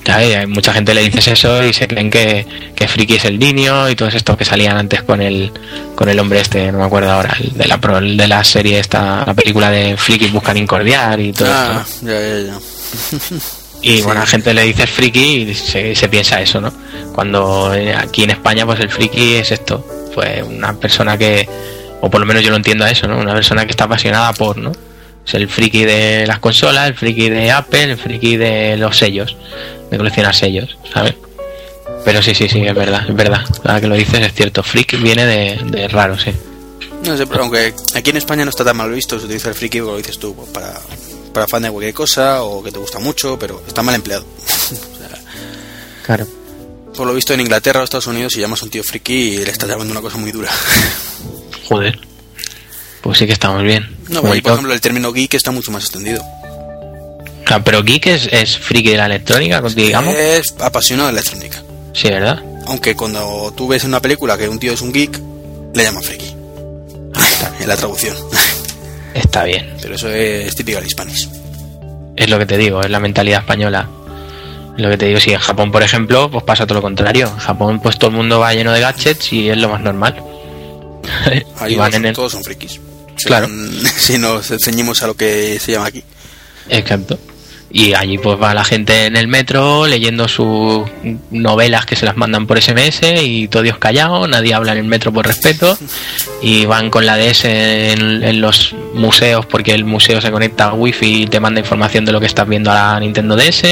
Speaker 2: Hay mucha gente le dices eso y se creen que, que friki es el niño y todos estos que salían antes con el con el hombre este, no me acuerdo ahora, el de la pro- el de la serie esta, la película de friki buscan incordiar y todo
Speaker 1: Ah,
Speaker 2: esto.
Speaker 1: ya, ya, ya.
Speaker 2: Y
Speaker 1: sí.
Speaker 2: bueno, la gente le dices friki y se, se piensa eso, ¿no? Cuando eh, aquí en España pues el friki es esto, pues una persona que, o por lo menos yo lo entiendo a eso, ¿no? Una persona que está apasionada por, ¿no? Es el friki de las consolas, el friki de Apple, el friki de los sellos, de coleccionar sellos, ¿sabes? Pero sí, sí, sí, es verdad, es verdad. Ahora que lo dices es cierto, freak viene de, de raro, sí.
Speaker 1: No sé, pero aunque aquí en España no está tan mal visto, se utiliza el friki, como lo dices tú, pues, para, para fan de cualquier cosa o que te gusta mucho, pero está mal empleado. O sea,
Speaker 2: Claro.
Speaker 1: por lo visto en Inglaterra o Estados Unidos, si llamas a un tío friki, le estás llamando una cosa muy dura.
Speaker 2: Joder. Pues sí que estamos bien.
Speaker 1: No, ahí, por ejemplo, el término geek está mucho más extendido.
Speaker 2: Claro, pero geek es, es friki de la electrónica, digamos.
Speaker 1: Es apasionado de la electrónica.
Speaker 2: Sí, ¿verdad?
Speaker 1: Aunque cuando tú ves en una película que un tío es un geek, le llaman friki. en la traducción.
Speaker 2: Está bien.
Speaker 1: Pero eso es típico del hispanis.
Speaker 2: Es lo que te digo, es la mentalidad española. Es lo que te digo, si en Japón, por ejemplo, pues pasa todo lo contrario. En Japón, pues todo el mundo va lleno de gadgets y es lo más normal.
Speaker 1: Ahí
Speaker 2: van
Speaker 1: todos,
Speaker 2: en el-
Speaker 1: todos son frikis.
Speaker 2: Claro.
Speaker 1: Si nos ceñimos a lo que se llama aquí.
Speaker 2: Exacto. Y allí pues va la gente en el metro leyendo sus novelas que se las mandan por SMS y todo Dios callado, nadie habla en el metro por respeto y van con la DS en, en los museos porque el museo se conecta al wifi y te manda información de lo que estás viendo a la Nintendo DS,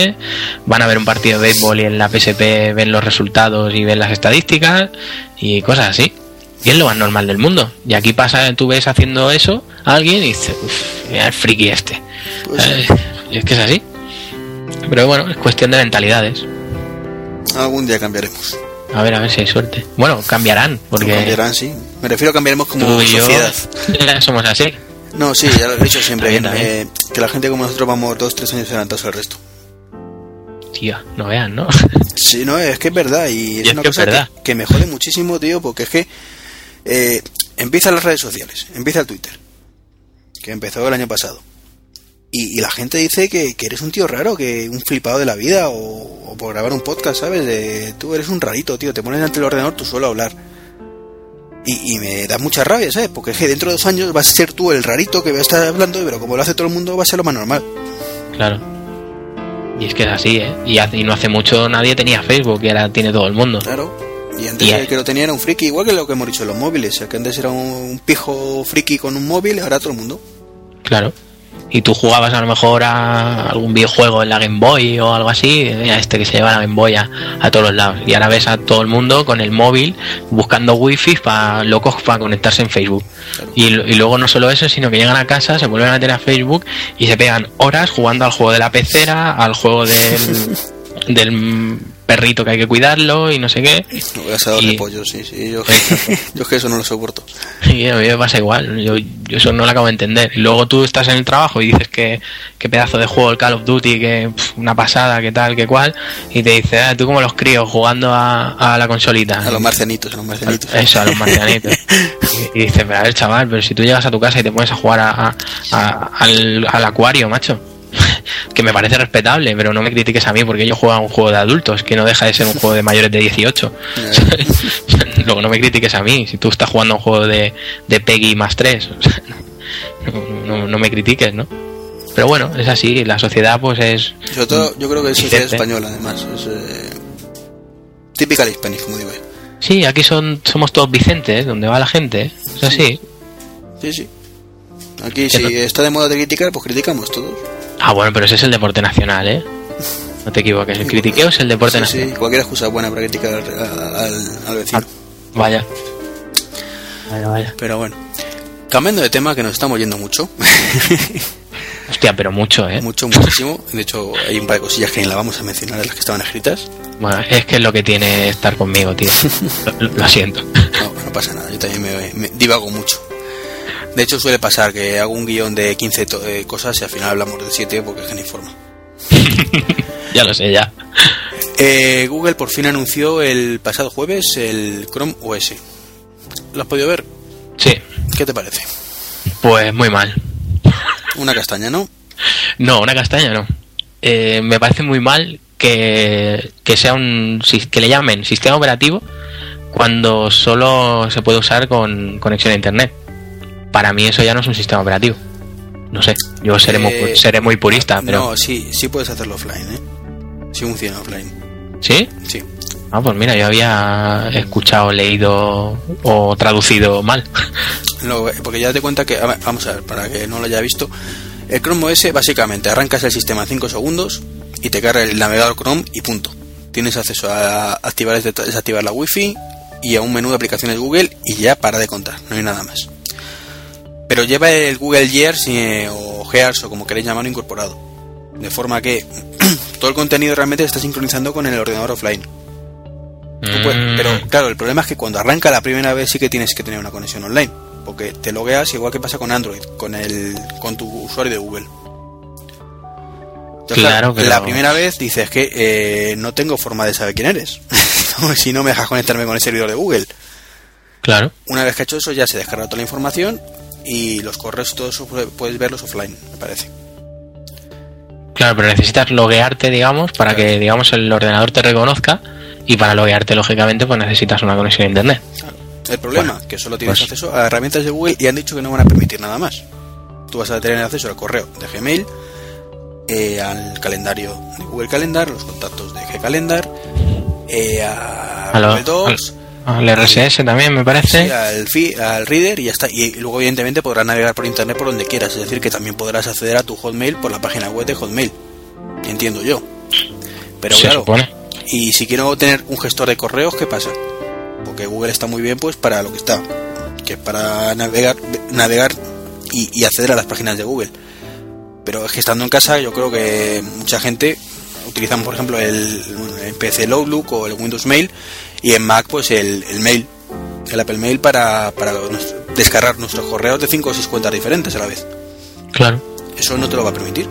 Speaker 2: van a ver un partido de béisbol y en la PSP ven los resultados y ven las estadísticas y cosas así. Y es lo más normal del mundo. Y aquí pasa, tú ves haciendo eso a alguien y dices, uff, mira el friki este.
Speaker 1: Pues
Speaker 2: Eh, es que es así. Pero bueno, es cuestión de mentalidades.
Speaker 1: algún día cambiaremos.
Speaker 2: A ver, a ver si hay suerte. Bueno, cambiarán, porque
Speaker 1: Cambiarán, sí. Me refiero a cambiaremos como
Speaker 2: tú y yo
Speaker 1: sociedad.
Speaker 2: ya somos así.
Speaker 1: No, sí, ya lo he dicho siempre.
Speaker 2: Bien,
Speaker 1: eh, que la gente como nosotros vamos dos, tres años adelantados al resto.
Speaker 2: Tío, no vean, ¿no?
Speaker 1: Sí, no, es que es verdad. Y es
Speaker 2: Y es
Speaker 1: una
Speaker 2: que es
Speaker 1: cosa que, que me jode muchísimo, tío, porque es que eh, empiezan las redes sociales, empieza el Twitter, que empezó el año pasado. Y, y la gente dice que, que eres un tío raro, que un flipado de la vida, o, o por grabar un podcast, ¿sabes? De, tú eres un rarito, tío, te pones ante el ordenador tú suelo hablar. Y, y me da mucha rabia, ¿sabes? Porque es que dentro de dos años vas a ser tú el rarito que va a estar hablando, pero como lo hace todo el mundo, va a ser lo más normal.
Speaker 2: Claro. Y es que es así, ¿eh? Y, hace- y no hace mucho nadie tenía Facebook y ahora tiene todo el mundo.
Speaker 1: Claro. Y antes
Speaker 2: Y-
Speaker 1: el que lo tenía era un friki, igual que lo que hemos dicho en los móviles. El que antes era un, un pijo friki con un móvil, ahora todo el mundo.
Speaker 2: Claro. Y tú jugabas a lo mejor a algún videojuego en la Game Boy o algo así, mira este que se lleva la Game Boy a, a todos los lados. Y ahora ves a todo el mundo con el móvil buscando wifi para locos para conectarse en Facebook. Y, y luego no solo eso, sino que llegan a casa, se vuelven a meter a Facebook y se pegan horas jugando al juego de la pecera, al juego del del perrito que hay que cuidarlo y no sé qué.
Speaker 1: No, asador
Speaker 2: Y-
Speaker 1: de pollo, sí, sí. Yo, yo es que eso no lo soporto.
Speaker 2: Y a mí me pasa igual, yo, yo eso no lo acabo de entender. Luego tú estás en el trabajo y dices que, que pedazo de juego el Call of Duty, que una pasada, que tal, que cual, y te dice, ah, tú como los críos jugando a, a la consolita.
Speaker 1: A los marcianitos, a los marcianitos.
Speaker 2: Eso, a los marcianitos. y, y dices, pero a ver, chaval, pero si tú llegas a tu casa y te pones a jugar a- a- a- al, al acuario, macho. Que me parece respetable, pero no me critiques a mí porque yo juego a un juego de adultos, que no deja de ser un juego de mayores de 18. Luego no me critiques a mí, si tú estás jugando a un juego de, de Peggy más 3. no, no- no me critiques, ¿no? Pero bueno, es así, la sociedad pues es...
Speaker 1: Sobre todo, yo creo que es sociedad española, además. Es eh, típica hispanic, como digo.
Speaker 2: Sí, aquí son somos todos Vicentes, donde va la gente, es así.
Speaker 1: Sí, sí. Aquí, si está de moda de criticar, pues criticamos todos.
Speaker 2: Ah, bueno, pero ese es el deporte nacional, ¿eh? No te equivoques, el critiqueo es el deporte
Speaker 1: Sí,
Speaker 2: nacional.
Speaker 1: sí, cualquier excusa buena para criticar al, al- al vecino.
Speaker 2: Vaya. Vaya, vaya.
Speaker 1: Pero bueno. Cambiando de tema, que nos estamos yendo mucho.
Speaker 2: Hostia, pero mucho, ¿eh?
Speaker 1: mucho, muchísimo. De hecho, hay un par de cosillas que ni la vamos a mencionar de las que estaban escritas.
Speaker 2: Bueno, es que es lo que tiene estar conmigo, tío. lo, lo siento.
Speaker 1: No, no pasa nada, yo también me, me divago mucho. De hecho, suele pasar que hago un guion de 15 to- eh, cosas y al final hablamos de 7 porque es que no informa.
Speaker 2: ya lo sé, ya.
Speaker 1: Eh, Google por fin anunció el pasado jueves el Chrome OS. ¿Lo has podido ver?
Speaker 2: Sí,
Speaker 1: ¿Qué te parece?
Speaker 2: pues muy mal.
Speaker 1: Una castaña, ¿no?
Speaker 2: No, una castaña no. Eh, me parece muy mal que, que sea un que le llamen sistema operativo cuando solo se puede usar con conexión a internet. Para mí eso ya no es un sistema operativo. No sé, yo seré, muy,
Speaker 1: Eh,
Speaker 2: seré muy purista, pero
Speaker 1: No, sí, sí puedes hacerlo offline, ¿eh? Sí funciona offline.
Speaker 2: ¿sí?
Speaker 1: Sí.
Speaker 2: Ah, pues mira, yo había escuchado, leído o traducido mal.
Speaker 1: Lo- porque ya te cuenta que, a ver, vamos a ver, para que no lo haya visto, el Chrome OS básicamente arrancas el sistema en 5 segundos y te carga el navegador Chrome y punto. Tienes acceso a activar y desactivar la Wi-Fi y a un menú de aplicaciones Google y ya para de contar, no hay nada más. Pero lleva el Google Gears eh, o Gears o como queréis llamarlo incorporado. De forma que todo el contenido realmente está sincronizando con el ordenador offline. Puedes-
Speaker 2: Mm,
Speaker 1: pero claro, el problema es que cuando arranca la primera vez sí que tienes que tener una conexión online, porque te logueas igual que pasa con Android, con el con tu usuario de Google. Entonces,
Speaker 2: Claro, pero-
Speaker 1: La primera vez dices que eh, no tengo forma de saber quién eres, si no me dejas conectarme con el servidor de Google.
Speaker 2: claro.
Speaker 1: Una vez que ha hecho eso ya se descarga toda la información y los correos y todo eso pu- puedes verlos offline, me parece.
Speaker 2: Claro, pero necesitas loguearte, digamos, para que, digamos, el ordenador te reconozca y para loguearte, lógicamente, pues necesitas una conexión a internet.
Speaker 1: El problema
Speaker 2: Bueno,
Speaker 1: que solo tienes
Speaker 2: pues-
Speaker 1: acceso a herramientas de Google y han dicho que no van a permitir nada más. Tú vas a tener acceso al correo de Gmail, eh, al calendario de Google Calendar, los contactos de Gcalendar, eh, a,
Speaker 2: A lo-
Speaker 1: Google Docs,
Speaker 2: Al RSS también, me parece.
Speaker 1: sí, al, fi- al Reader y ya está. Y luego, evidentemente, podrás navegar por internet por donde quieras. Es decir, que también podrás acceder a tu Hotmail por la página web de Hotmail. Entiendo yo. Pero
Speaker 2: se
Speaker 1: claro,
Speaker 2: supone.
Speaker 1: y si quiero tener un gestor de correos, ¿qué pasa? Porque Google está muy bien pues para lo que está, que es para navegar, navegar y, y acceder a las páginas de Google. Pero es que estando en casa yo creo que mucha gente utilizan por ejemplo el, el PC el Outlook o el Windows Mail y en Mac pues el, el Mail, el Apple Mail para, para nuestro- descargar nuestros correos de 5 o 6 cuentas diferentes a la vez.
Speaker 2: Claro.
Speaker 1: Eso no te lo va a permitir.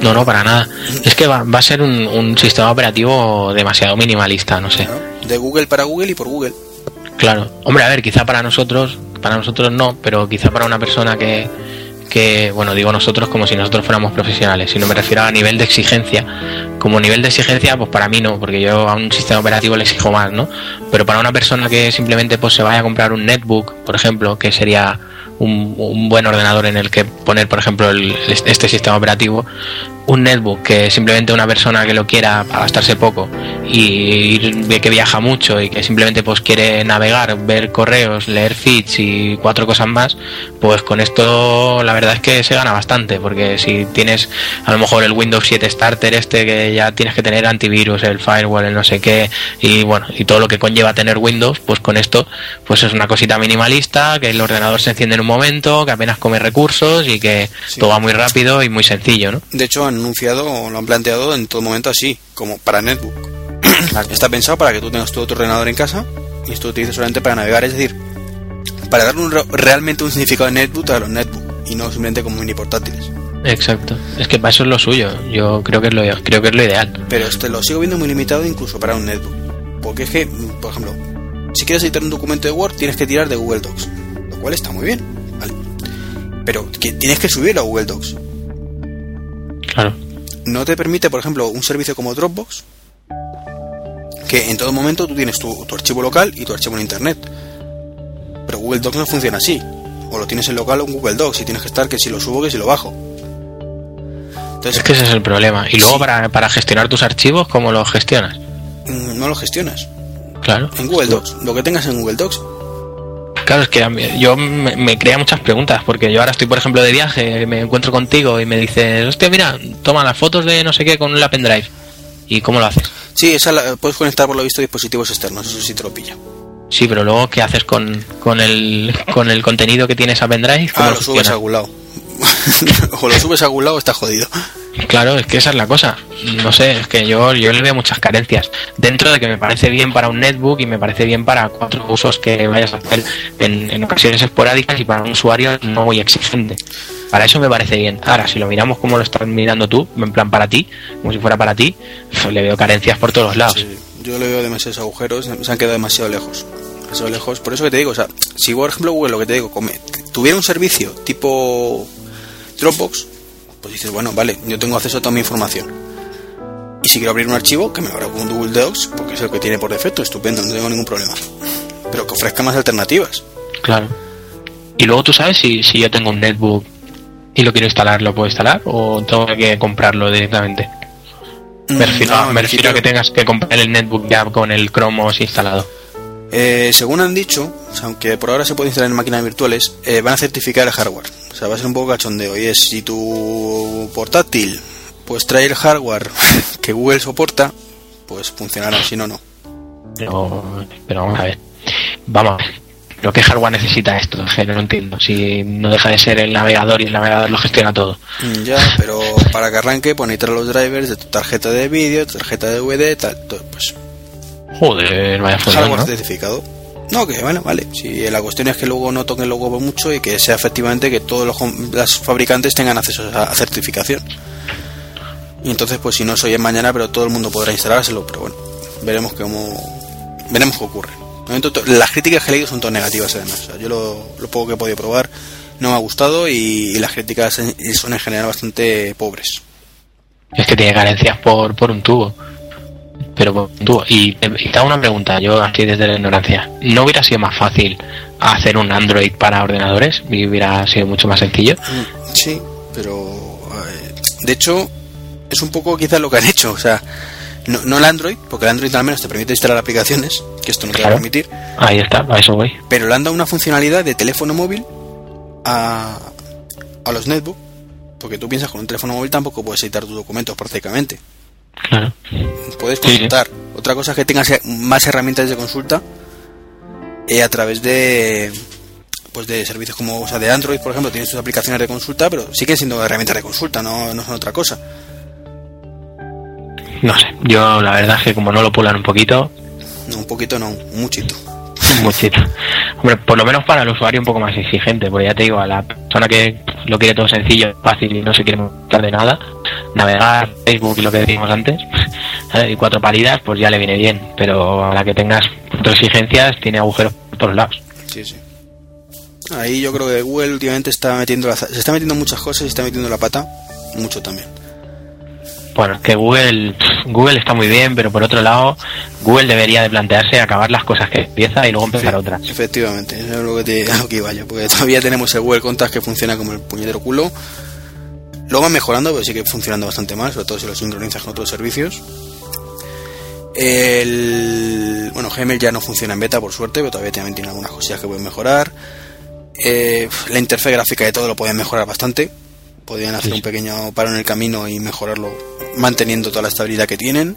Speaker 2: No, no, para nada. Es que va, va a ser un, un sistema operativo demasiado minimalista, no sé.
Speaker 1: De Google para Google y por Google.
Speaker 2: Claro. Hombre, a ver, quizá para nosotros, para nosotros no, pero quizá para una persona que, que, bueno, digo nosotros como si nosotros fuéramos profesionales, si no me refiero a nivel de exigencia. Como nivel de exigencia, pues para mí no, porque yo a un sistema operativo le exijo más, ¿no? Pero para una persona que simplemente pues se vaya a comprar un netbook, por ejemplo, que sería un, buen ordenador en el que poner, por ejemplo, el- este sistema operativo, un netbook que simplemente una persona que lo quiera para gastarse poco y ir- que viaja mucho y que simplemente pues quiere navegar, ver correos, leer feeds y cuatro cosas más, pues con esto la verdad es que se gana bastante, porque si tienes a lo mejor el Windows 7 Starter este que ya tienes que tener antivirus, el firewall, el no sé qué y bueno, y todo lo que conlleva tener Windows, pues con esto pues es una cosita minimalista, que el ordenador se enciende en un momento, que apenas come recursos y que
Speaker 1: Sí.
Speaker 2: todo va muy rápido y muy sencillo, ¿no?
Speaker 1: De hecho, han anunciado, o lo han planteado en todo momento así, como para Netbook. Está pensado para que tú tengas todo tu ordenador en casa y esto lo utilices solamente para navegar, es decir, para darle un re- realmente un significado de Netbook a los Netbook y no simplemente como mini portátiles.
Speaker 2: Exacto. Es que para eso es lo suyo. Yo creo que es lo, creo que es lo ideal.
Speaker 1: Pero este lo sigo viendo muy limitado incluso para un netbook. Porque es que, por ejemplo, si quieres editar un documento de Word tienes que tirar de Google Docs. Cual está muy bien. ¿vale? Pero que tienes que subirlo a Google Docs.
Speaker 2: Claro.
Speaker 1: No te permite, por ejemplo, un servicio como Dropbox. Que en todo momento tú tienes tu, tu archivo local y tu archivo en Internet. Pero Google Docs no funciona así. O lo tienes en local o en Google Docs. Y tienes que estar que si lo subo que si lo bajo. Entonces,
Speaker 2: Es que ese es el problema. Y luego para, para gestionar tus archivos, ¿cómo los gestionas?
Speaker 1: mm, no lo gestionas.
Speaker 2: Claro.
Speaker 1: En Google Docs. Lo que tengas en Google Docs
Speaker 2: Claro, es que mí- yo me, me crea muchas preguntas, porque yo ahora estoy, por ejemplo, de viaje, me encuentro contigo y me dices, hostia, mira, toma las fotos de no sé qué con la pendrive. ¿Y cómo lo haces?
Speaker 1: Sí, esa la, puedes conectar por lo visto dispositivos externos, eso sí te lo pilla.
Speaker 2: Sí, pero luego, ¿qué haces con, con, el, con el contenido que tiene esa pendrive? ¿Cómo
Speaker 1: Ah, lo subes
Speaker 2: funciona?
Speaker 1: a algún lado. o lo subes a algún lado o está jodido.
Speaker 2: Claro, es que esa es la cosa. No sé, es que yo, yo le veo muchas carencias. Dentro de que me parece bien para un netbook y me parece bien para cuatro usos que vayas a hacer en, en ocasiones esporádicas y para un usuario no muy exigente. Para eso me parece bien. Ahora, si lo miramos como lo estás mirando tú, en plan para ti, como si fuera para ti, pues le veo carencias por todos lados.
Speaker 1: Sí, yo le veo demasiados agujeros, se han quedado demasiado lejos. Demasiado lejos. Por eso que te digo, o sea, si por ejemplo Google, lo que te digo, come- tuviera un servicio tipo Dropbox, pues dices, bueno, vale, yo tengo acceso a toda mi información. Y si quiero abrir un archivo, que me lo abra con Google Docs, porque es el que tiene por defecto, estupendo, no tengo ningún problema. Pero que ofrezca más alternativas.
Speaker 2: Claro. Y luego tú sabes si, si yo tengo un netbook y lo quiero instalar, ¿lo puedo instalar? ¿O tengo que comprarlo directamente? Me refiero,
Speaker 1: No,
Speaker 2: me refiero a que tengas que comprar el netbook ya con el Chrome OS instalado.
Speaker 1: Eh, según han dicho, aunque por ahora se puede instalar en máquinas virtuales, eh, van a certificar el hardware. O sea, va a ser un poco cachondeo. Y es si tu portátil pues trae el hardware que Google soporta, pues funcionará, si no, no.
Speaker 2: Pero, pero vamos a ver. Vamos. ¿Pero qué hardware necesita esto? Es que no lo entiendo. Si no deja de ser el navegador y el navegador lo gestiona todo.
Speaker 1: Mm, Ya, pero para que arranque, pues necesitas los drivers de tu tarjeta de vídeo, tarjeta de DVD, tal, todo, pues
Speaker 2: Joder, vaya
Speaker 1: hardware
Speaker 2: ¿no?
Speaker 1: certificado. No, que bueno, vale. Si la cuestión es que luego no toquen los huevos mucho y que sea efectivamente que todos los las fabricantes tengan acceso a, certificación. Y entonces, pues si no soy en mañana, pero todo el mundo podrá instalárselo. Pero bueno, veremos cómo veremos qué ocurre. Las críticas que he leído son todas negativas, además. O sea, yo lo, lo poco que he podido probar no me ha gustado y, y las críticas son en general bastante pobres.
Speaker 2: Es que tiene carencias por, por un tubo. Pero tubo. Y, y te hago una pregunta, yo aquí desde la ignorancia. ¿No hubiera sido más fácil hacer un Android para ordenadores? Y hubiera sido mucho más sencillo.
Speaker 1: Mm, Sí, pero eh, de hecho es un poco quizás lo que han hecho, o sea, no, no el Android, porque el Android al menos te permite instalar aplicaciones, que esto no te va a permitir,
Speaker 2: Ahí está, a eso voy.
Speaker 1: pero le han dado una funcionalidad de teléfono móvil a, a los netbook, porque tú piensas con un teléfono móvil tampoco puedes editar tus documentos prácticamente,
Speaker 2: Claro.
Speaker 1: puedes
Speaker 2: sí.
Speaker 1: consultar. Otra cosa es que tengas más herramientas de consulta eh, a través de pues de servicios como o sea, de Android, por ejemplo, tienes tus aplicaciones de consulta, pero siguen siendo herramientas de consulta, no, no son otra cosa.
Speaker 2: No sé, yo la verdad es que como no lo pulan un poquito,
Speaker 1: No, un poquito no, un muchito.
Speaker 2: Muchito. Hombre, por lo menos para el usuario un poco más exigente, porque ya te digo, a la persona que lo quiere todo sencillo, fácil y no se quiere montar de nada, navegar, Facebook y lo que decíamos antes, y cuatro palidas, pues ya le viene bien, pero a la que tengas cuatro exigencias, tiene agujeros por todos lados.
Speaker 1: Sí, sí. Ahí yo creo que Google últimamente está metiendo la- se está metiendo muchas cosas y está metiendo la pata mucho también.
Speaker 2: Bueno, que Google, Google está muy bien, pero por otro lado, Google debería de plantearse acabar las cosas que empieza y luego empezar otras.
Speaker 1: Efectivamente, eso es lo que, te, lo que iba yo, porque todavía tenemos el Google Contacts que funciona como el puñetero culo. Lo van mejorando, pero sigue funcionando bastante mal, sobre todo si lo sincronizas con otros servicios. El, bueno, Gmail ya no funciona en beta, por suerte, pero todavía también tiene algunas cosillas que pueden mejorar. Eh, la interfaz gráfica de todo lo pueden mejorar bastante. Podrían hacer un pequeño paro en el camino y mejorarlo manteniendo toda la estabilidad que tienen.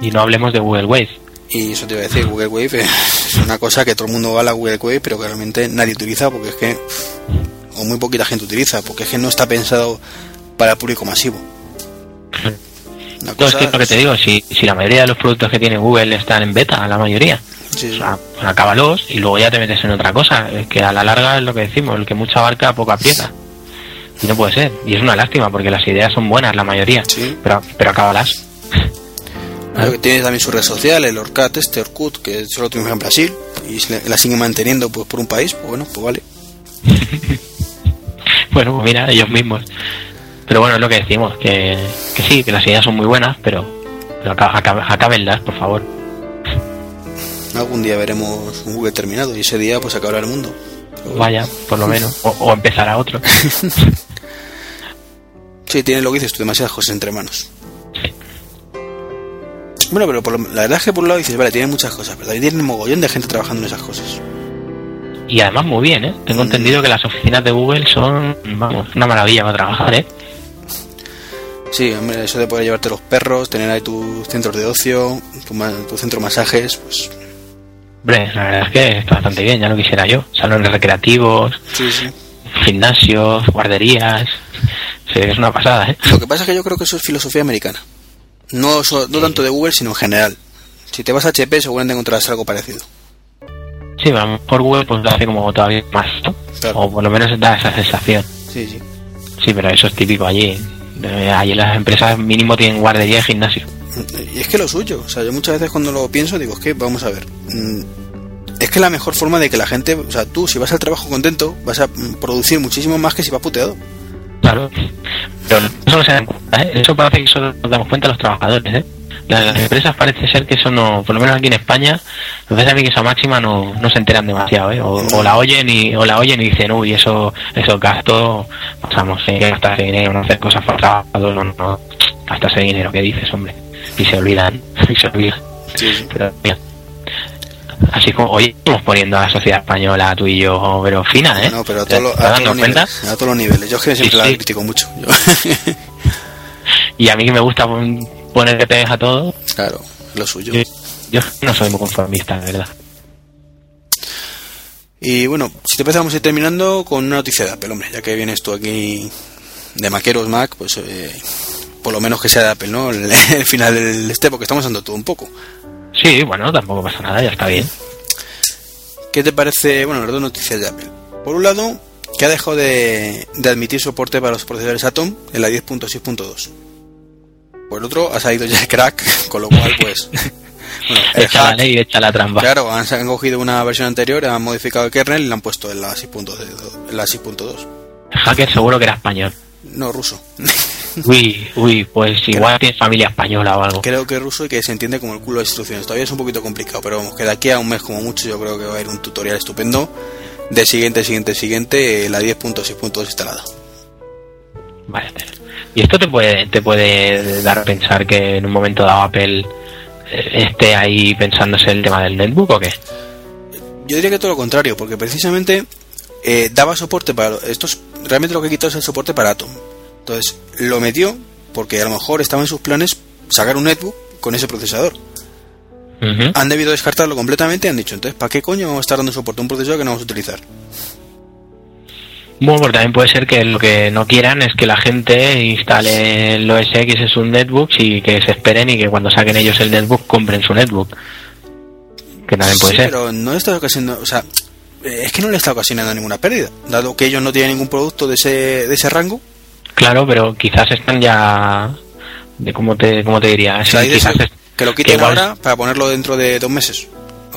Speaker 2: Y no hablemos de Google Wave,
Speaker 1: Y eso te iba a decir, Google Wave es una cosa que todo el mundo va a la Google Wave, pero que realmente nadie utiliza porque es que, o muy poquita gente utiliza, porque es que no está pensado para el público masivo. Una
Speaker 2: No, es
Speaker 1: cosa
Speaker 2: que lo que te digo, si, si la mayoría de los productos que tiene Google están en beta, la mayoría,
Speaker 1: Sí,
Speaker 2: o sea, pues acábalos y luego ya te metes en otra cosa. Es que a la larga es lo que decimos, el que mucha abarca, poco aprieta. Y no puede ser. Y es una lástima porque las ideas son buenas, la mayoría.
Speaker 1: Sí.
Speaker 2: Pero, pero acábalas.
Speaker 1: Claro que tiene también su red social, el Orcat, este Orkut, que solo tuvimos en Brasil y la siguen manteniendo pues por un país, pues bueno, pues vale.
Speaker 2: Bueno, pues mira, ellos mismos. Pero bueno, es lo que decimos, que, que sí, que las ideas son muy buenas, pero, pero acábenlas, por favor.
Speaker 1: Algún día veremos un Google terminado y ese día pues acabará el mundo.
Speaker 2: Vaya, por lo menos. O, o empezará otro.
Speaker 1: Sí, tiene lo que dices tú, demasiadas cosas entre manos.
Speaker 2: Sí.
Speaker 1: Bueno, pero por lo- la verdad es que por un lado dices, vale, tiene muchas cosas, pero también tiene un mogollón de gente trabajando en esas cosas.
Speaker 2: Y además muy bien, ¿eh? Tengo
Speaker 1: Mm.
Speaker 2: entendido que las oficinas de Google son, vamos, una maravilla para trabajar, ¿eh?
Speaker 1: Sí, hombre, eso de poder llevarte los perros, tener ahí tus centros de ocio, tu, tu centro de masajes, pues
Speaker 2: Hombre, la verdad es que está bastante bien, ya lo quisiera yo. Salones recreativos,
Speaker 1: sí, sí.
Speaker 2: gimnasios, guarderías. Sí, es una pasada, ¿eh?
Speaker 1: Lo que pasa es que yo creo que eso es filosofía americana. No, so- no tanto de Google, sino en general. Si te vas a HP seguramente encontrarás algo parecido.
Speaker 2: Sí, pero a lo mejor Google pues lo hace como todavía más, ¿no?
Speaker 1: Claro.
Speaker 2: O por lo menos da esa sensación.
Speaker 1: Sí, sí.
Speaker 2: Sí, pero eso es típico allí. Eh, Allí las empresas mínimo tienen guardería y gimnasio.
Speaker 1: Y es que lo suyo, o sea, yo muchas veces cuando lo pienso digo, es que vamos a ver. mm, Es que la mejor forma de que la gente, o sea, tú si vas al trabajo contento, vas a mm, producir muchísimo más que si vas puteado.
Speaker 2: Claro. Pero eso no se dan cuenta, ¿eh? Eso parece que solo nos damos cuenta los trabajadores, ¿eh? Las, empresas parece ser que eso no, por lo menos aquí en España, parece a mí que esa máxima no, no se enteran demasiado, ¿eh? O, o la oyen y, o la oyen y dicen, uy, eso, eso gasto, pasamos, hay que gastar ese dinero, no hacer cosas trabajo, no, no, gasta ese dinero, ¿qué dices, hombre? Y se olvidan, y se olvidan.
Speaker 1: Sí, sí.
Speaker 2: Pero, mira, así como hoy estamos poniendo a la sociedad española, tú y yo, pero fina, ¿eh?
Speaker 1: No, pero a,
Speaker 2: ¿Te
Speaker 1: todos los- a todos niveles, a todos los niveles. Yo es que siempre
Speaker 2: Sí,
Speaker 1: la critico mucho. Yo-
Speaker 2: Y a mí que me gusta pon- poner que pegues a todo,
Speaker 1: claro, lo suyo.
Speaker 2: yo, yo no soy muy conformista, de verdad.
Speaker 1: Y bueno, si te parece vamos a ir terminando con una noticia de Apple, hombre, ya que vienes tú aquí de Maqueros Mac, pues eh, por lo menos que sea de Apple, ¿no? El, el final del este, porque estamos dando todo un poco.
Speaker 2: Sí, bueno, tampoco pasa nada, ya está bien.
Speaker 1: ¿Qué te parece, bueno, las dos noticias de Apple? Por un lado, que ha dejado de, de admitir soporte para los procesadores Atom en la 10.6.2. Por el otro, ha salido ya el crack, con lo cual, pues... bueno,
Speaker 2: Echa la ley, echa la trampa.
Speaker 1: Claro, han, han cogido una versión anterior, han modificado el kernel y la han puesto en la 6.2. en la 6.2.
Speaker 2: El hacker seguro que era español.
Speaker 1: No, ruso.
Speaker 2: Uy, uy, pues igual tienes familia española o algo.
Speaker 1: Creo que ruso y que se entiende como el culo de instrucciones. Todavía es un poquito complicado, pero vamos, que de aquí a un mes como mucho yo creo que va a haber un tutorial estupendo de siguiente, siguiente, siguiente, eh, la 10.6.2 instalada.
Speaker 2: Vale, y esto te puede, te puede dar a pensar que en un momento dado Apple eh, esté ahí pensándose el tema del netbook o qué?
Speaker 1: Yo diría que todo lo contrario, porque precisamente eh, daba soporte para... lo- Esto es- realmente lo que quitó es el soporte para Atom. Entonces, lo metió porque a lo mejor estaba en sus planes sacar un netbook con ese procesador. Han debido descartarlo completamente y han dicho, entonces, ¿para qué coño vamos a estar dando soporte a un procesador que no vamos a utilizar?
Speaker 2: Bueno, porque también puede ser que lo que no quieran es que la gente instale el OS X en sus netbooks y que se esperen y que cuando saquen ellos el netbook compren su netbook. Que también puede
Speaker 1: Sí,
Speaker 2: ser.
Speaker 1: pero no está ocasionando, o sea, eh, es que no le está ocasionando ninguna pérdida, dado que ellos no tienen ningún producto de ese, de ese rango.
Speaker 2: Claro, pero quizás están ya... de ¿Cómo te, cómo te diría?
Speaker 1: O sea,
Speaker 2: quizás
Speaker 1: que lo quiten ahora para ponerlo dentro de dos meses.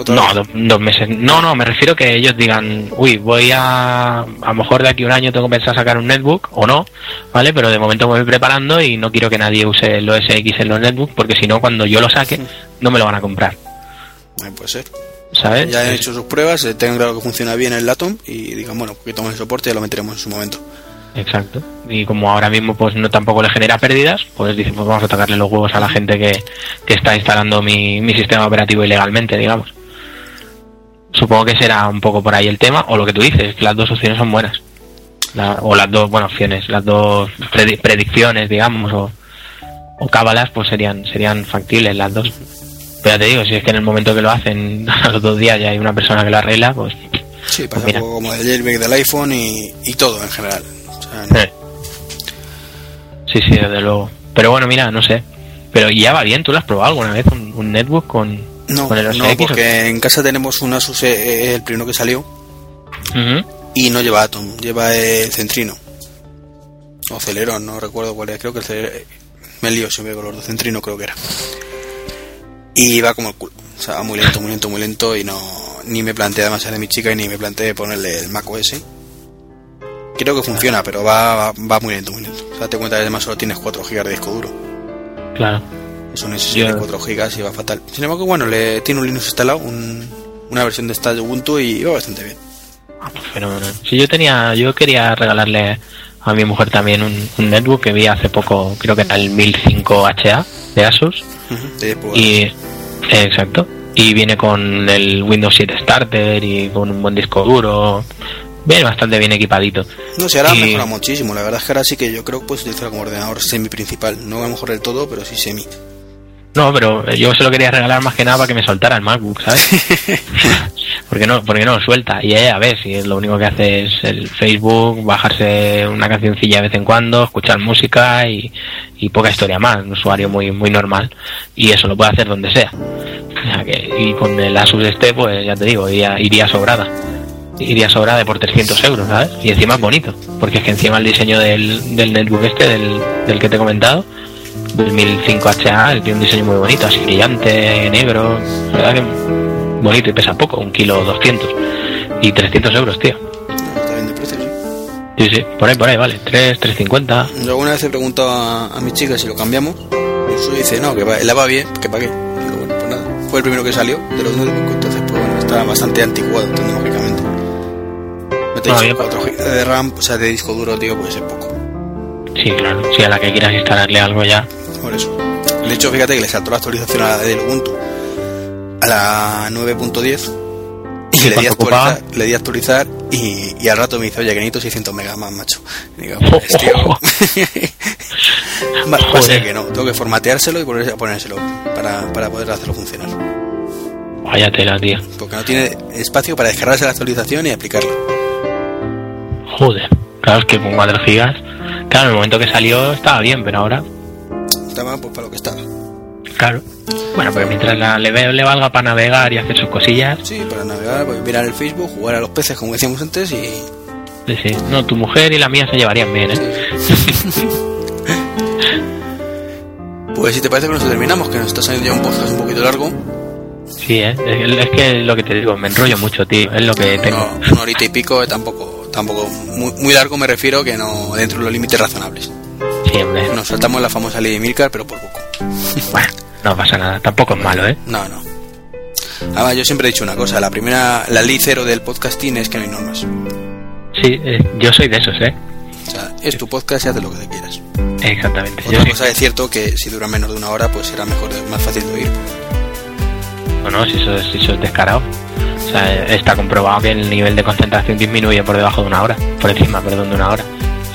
Speaker 2: No, dos meses. No, no, me refiero que ellos digan, uy, voy a. A lo mejor de aquí a un año tengo pensado sacar un netbook o no, ¿vale? Pero de momento me voy preparando y no quiero que nadie use el OS X en los netbooks porque si no, cuando yo lo saque, no me lo van a comprar,
Speaker 1: Eh, puede ser.
Speaker 2: ¿sabes?
Speaker 1: Ya han hecho sus pruebas, eh, tengan claro que funciona bien el Atom y digan, bueno, quitamos el soporte y lo meteremos en su momento.
Speaker 2: Exacto. Y como ahora mismo pues no tampoco le genera pérdidas, pues dice, pues vamos a tocarle los huevos a la gente que, que está instalando mi, mi sistema operativo ilegalmente, digamos. Supongo que será un poco por ahí el tema, o lo que tú dices, que las dos opciones son buenas. La- o las dos, bueno, opciones, las dos predi- predicciones, digamos, o, o cábalas, pues serían, serían factibles las dos. Pero ya te digo, si es que en el momento que lo hacen, a los dos días ya hay una persona que lo arregla, pues.
Speaker 1: Sí, pasa
Speaker 2: pues
Speaker 1: un poco como el jailbreak del iPhone y, y todo en general. O sea, no-.
Speaker 2: Sí, sí, desde luego. Pero bueno, mira, no sé. Pero ya va bien, ¿tú lo has probado alguna vez? ¿Un, un netbook con,
Speaker 1: No,
Speaker 2: con el OS
Speaker 1: no, porque en casa tenemos un Asus, eh, el primero que salió, y no lleva Atom, lleva el Centrino. O Celeron, no recuerdo cuál es, creo que el Celeron. Me lío siempre con los dos Centrino, creo que era. Y va como el culo. O sea, va muy lento, muy lento, muy lento, y no. Ni me planteé demasiado de mi chica y ni me planteé ponerle el Mac OS. Creo que funciona, pero va, va, va muy lento, muy lento. O sea, te cuenta que además solo tienes 4 GB de disco duro.
Speaker 2: Claro.
Speaker 1: Es un SSD de 4 GB y va fatal. Sin embargo, bueno, le tiene un Linux instalado, un- una versión de esta de Ubuntu y va bastante bien.
Speaker 2: Ah, pues fenomenal. Sí, yo tenía, yo quería regalarle a mi mujer también un, un netbook que vi hace poco, creo que era el 1005HA de Asus.
Speaker 1: 10 pulgadas.
Speaker 2: Y, eh, exacto. Y viene con el Windows 7 Starter y con un buen disco duro. Viene bastante bien equipadito.
Speaker 1: No sé, ahora
Speaker 2: Y-
Speaker 1: mejora muchísimo. La verdad es que ahora sí que yo creo que puedes utilizarlo como ordenador semi principal. No a lo mejor del todo, pero sí semi.
Speaker 2: No, pero yo se lo quería regalar más que nada para que me soltara el MacBook, ¿sabes? porque no, porque no suelta. Y ella, a ver, si lo único que hace es el Facebook, bajarse una cancioncilla de vez en cuando, escuchar música y, y poca historia más. Un usuario muy, muy normal. Y eso lo puede hacer donde sea. O sea que, y con el Asus este, pues ya te digo, iría, iría sobrada. Iría sobrada por 300 euros, ¿sabes? Y encima es bonito. Porque es que encima el diseño del, del netbook este, del, del que te he comentado, del 1005HA, él tiene un diseño muy bonito, así brillante, negro, la verdad que bonito y pesa poco, un kilo 200 y 300 euros, tío.
Speaker 1: Está bien de precio, sí.
Speaker 2: Sí, sí, por ahí, por ahí, vale, 3, 350.
Speaker 1: Yo alguna vez he preguntado a, a mi chica si lo cambiamos. Eso dice, no, que va, la va bien, que qué. Digo, bueno, pues nada. Fue el primero que salió de los nuevos, entonces, pues bueno, está bastante anticuado tecnológicamente. Metéis
Speaker 2: bien.
Speaker 1: 4 GB de RAM, o sea, de disco duro, tío, puede ser poco.
Speaker 2: Sí, claro, si a la que quieras instalarle algo ya.
Speaker 1: Por eso. De hecho, fíjate que le saltó la actualización a la del Ubuntu a la 9.10 y
Speaker 2: ¿Y
Speaker 1: le di, actualizar, le di a actualizar y, y al rato me dice, oye, que necesito 600 megas más, macho. Y digo, pues, tío, va, va a ser
Speaker 2: Joder.
Speaker 1: que no, tengo que formateárselo y poner- ponérselo para, para poder hacerlo funcionar.
Speaker 2: Vaya tela, tío.
Speaker 1: Porque no tiene espacio para descargarse la actualización y aplicarla.
Speaker 2: Joder, claro, es que con 4 gigas, claro, en el momento que salió estaba bien, pero ahora,
Speaker 1: Estaba pues para lo que estaba.
Speaker 2: claro. Bueno, pero mientras la, le, le valga para navegar y hacer sus cosillas,
Speaker 1: Sí, para navegar, pues, mirar el Facebook, jugar a los peces, como decíamos antes, y
Speaker 2: sí, sí. No, tu mujer y la mía se llevarían bien, ¿eh?
Speaker 1: pues si te parece que nos terminamos, que nos está saliendo ya un podcast un poquito largo.
Speaker 2: Sí, ¿eh? Es, es que lo que te digo, me enrollo mucho, tío. Es lo que tengo.
Speaker 1: No, una horita y pico, eh, tampoco, tampoco muy, muy largo me refiero que no dentro de los límites razonables.
Speaker 2: Sí, hombre.
Speaker 1: Nos saltamos la famosa ley de Milcar, pero por poco.
Speaker 2: Bueno, no pasa nada. Tampoco es malo, ¿eh?
Speaker 1: No, no. Además, yo siempre he dicho una cosa, la primera, la ley cero del podcasting es que no hay normas.
Speaker 2: Sí, eh, yo soy de esos, ¿eh?
Speaker 1: O sea, es tu podcast y haz lo que te quieras.
Speaker 2: Exactamente. Yo
Speaker 1: Otra
Speaker 2: sí.
Speaker 1: cosa es cierto que si dura menos de una hora, pues será mejor, más fácil de oír.
Speaker 2: No, no, si eso, es- si eso es descarado. O sea, está comprobado que el nivel de concentración disminuye por debajo de una hora. Por encima, perdón, de una hora.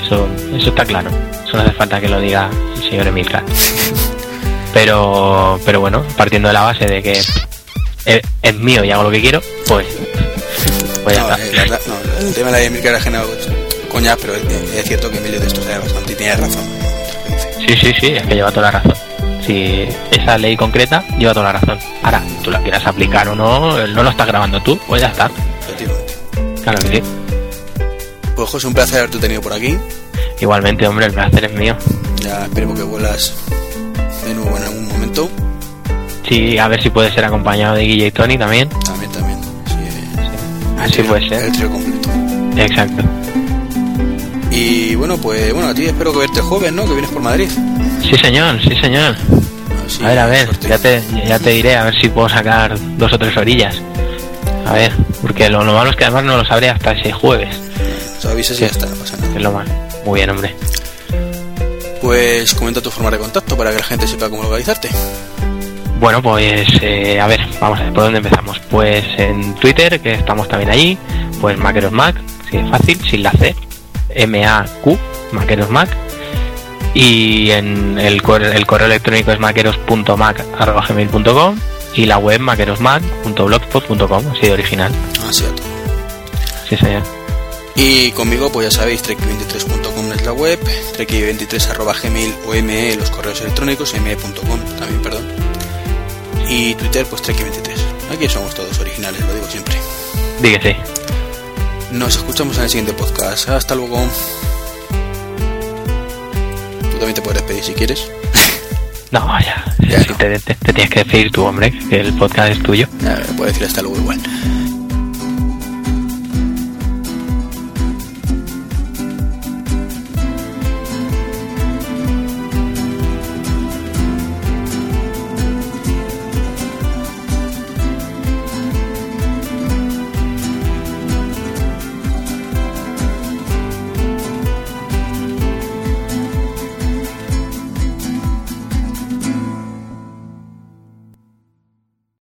Speaker 2: Eso, eso está claro. Eso no hace falta que lo diga el señor Emilcar. Pero, pero bueno, partiendo de la base de que es, es mío y hago lo que quiero, pues, pues ya
Speaker 1: no,
Speaker 2: está.
Speaker 1: eh, la verdad, no, el tema de la ley de Milcar era generado coña, pero es, es cierto que Emilio de esto sabe bastante y tiene razón.
Speaker 2: Sí, sí, sí, es que lleva toda la razón. Si esa ley concreta lleva toda la razón. Ahora, tú la quieras aplicar o no, no lo estás grabando tú, pues ya está.
Speaker 1: Efectivamente.
Speaker 2: Claro que sí.
Speaker 1: Pues José, un placer haberte tenido por aquí.
Speaker 2: Igualmente, hombre, el placer es mío.
Speaker 1: Ya esperemos que vuelas de nuevo en algún momento.
Speaker 2: Sí, a ver si puede ser acompañado de Guille y Tony también.
Speaker 1: También, también. Sí, eh,
Speaker 2: Así
Speaker 1: el-
Speaker 2: puede ser.
Speaker 1: El trío completo.
Speaker 2: Exacto.
Speaker 1: Y bueno, pues bueno, a ti espero que verte joven, ¿no? Que vienes por Madrid.
Speaker 2: Sí, señor, sí, señor.
Speaker 1: Así,
Speaker 2: A ver, a ver, ya te, ya te diré, a ver si puedo sacar dos o tres orillas. A ver, porque lo, lo malo es que además no lo sabré hasta ese jueves.
Speaker 1: Sea, avisas y ya está, no pasa nada.
Speaker 2: Es lo malo. Muy bien, hombre.
Speaker 1: Pues comenta tu forma de contacto para que la gente sepa cómo localizarte.
Speaker 2: Bueno, pues eh, a ver, vamos a ver, ¿por dónde empezamos? Pues en Twitter, que estamos también allí, pues Maqueros Mac, sí, es fácil, sin la C, M-A-Q, Maqueros Mac, y en el, correo- el correo electrónico es maqueros.mac.gmail.com y la web maquerosmac.blogspot.com, así de original.
Speaker 1: Así a todo.
Speaker 2: Sí, señor.
Speaker 1: Y conmigo, pues ya sabéis, trek23.com es la web, trek23 arroba gmail o me los correos electrónicos, me.com también, perdón. Y Twitter, pues trek23. Aquí somos todos originales, lo digo siempre.
Speaker 2: Dígase.
Speaker 1: Nos escuchamos en el siguiente podcast. Hasta luego. Tú también te puedes despedir si quieres.
Speaker 2: No, ya.
Speaker 1: Ya no.
Speaker 2: Te, te- te tienes que decir tú, hombre, que el podcast es tuyo.
Speaker 1: Ya, puedo decir hasta luego igual.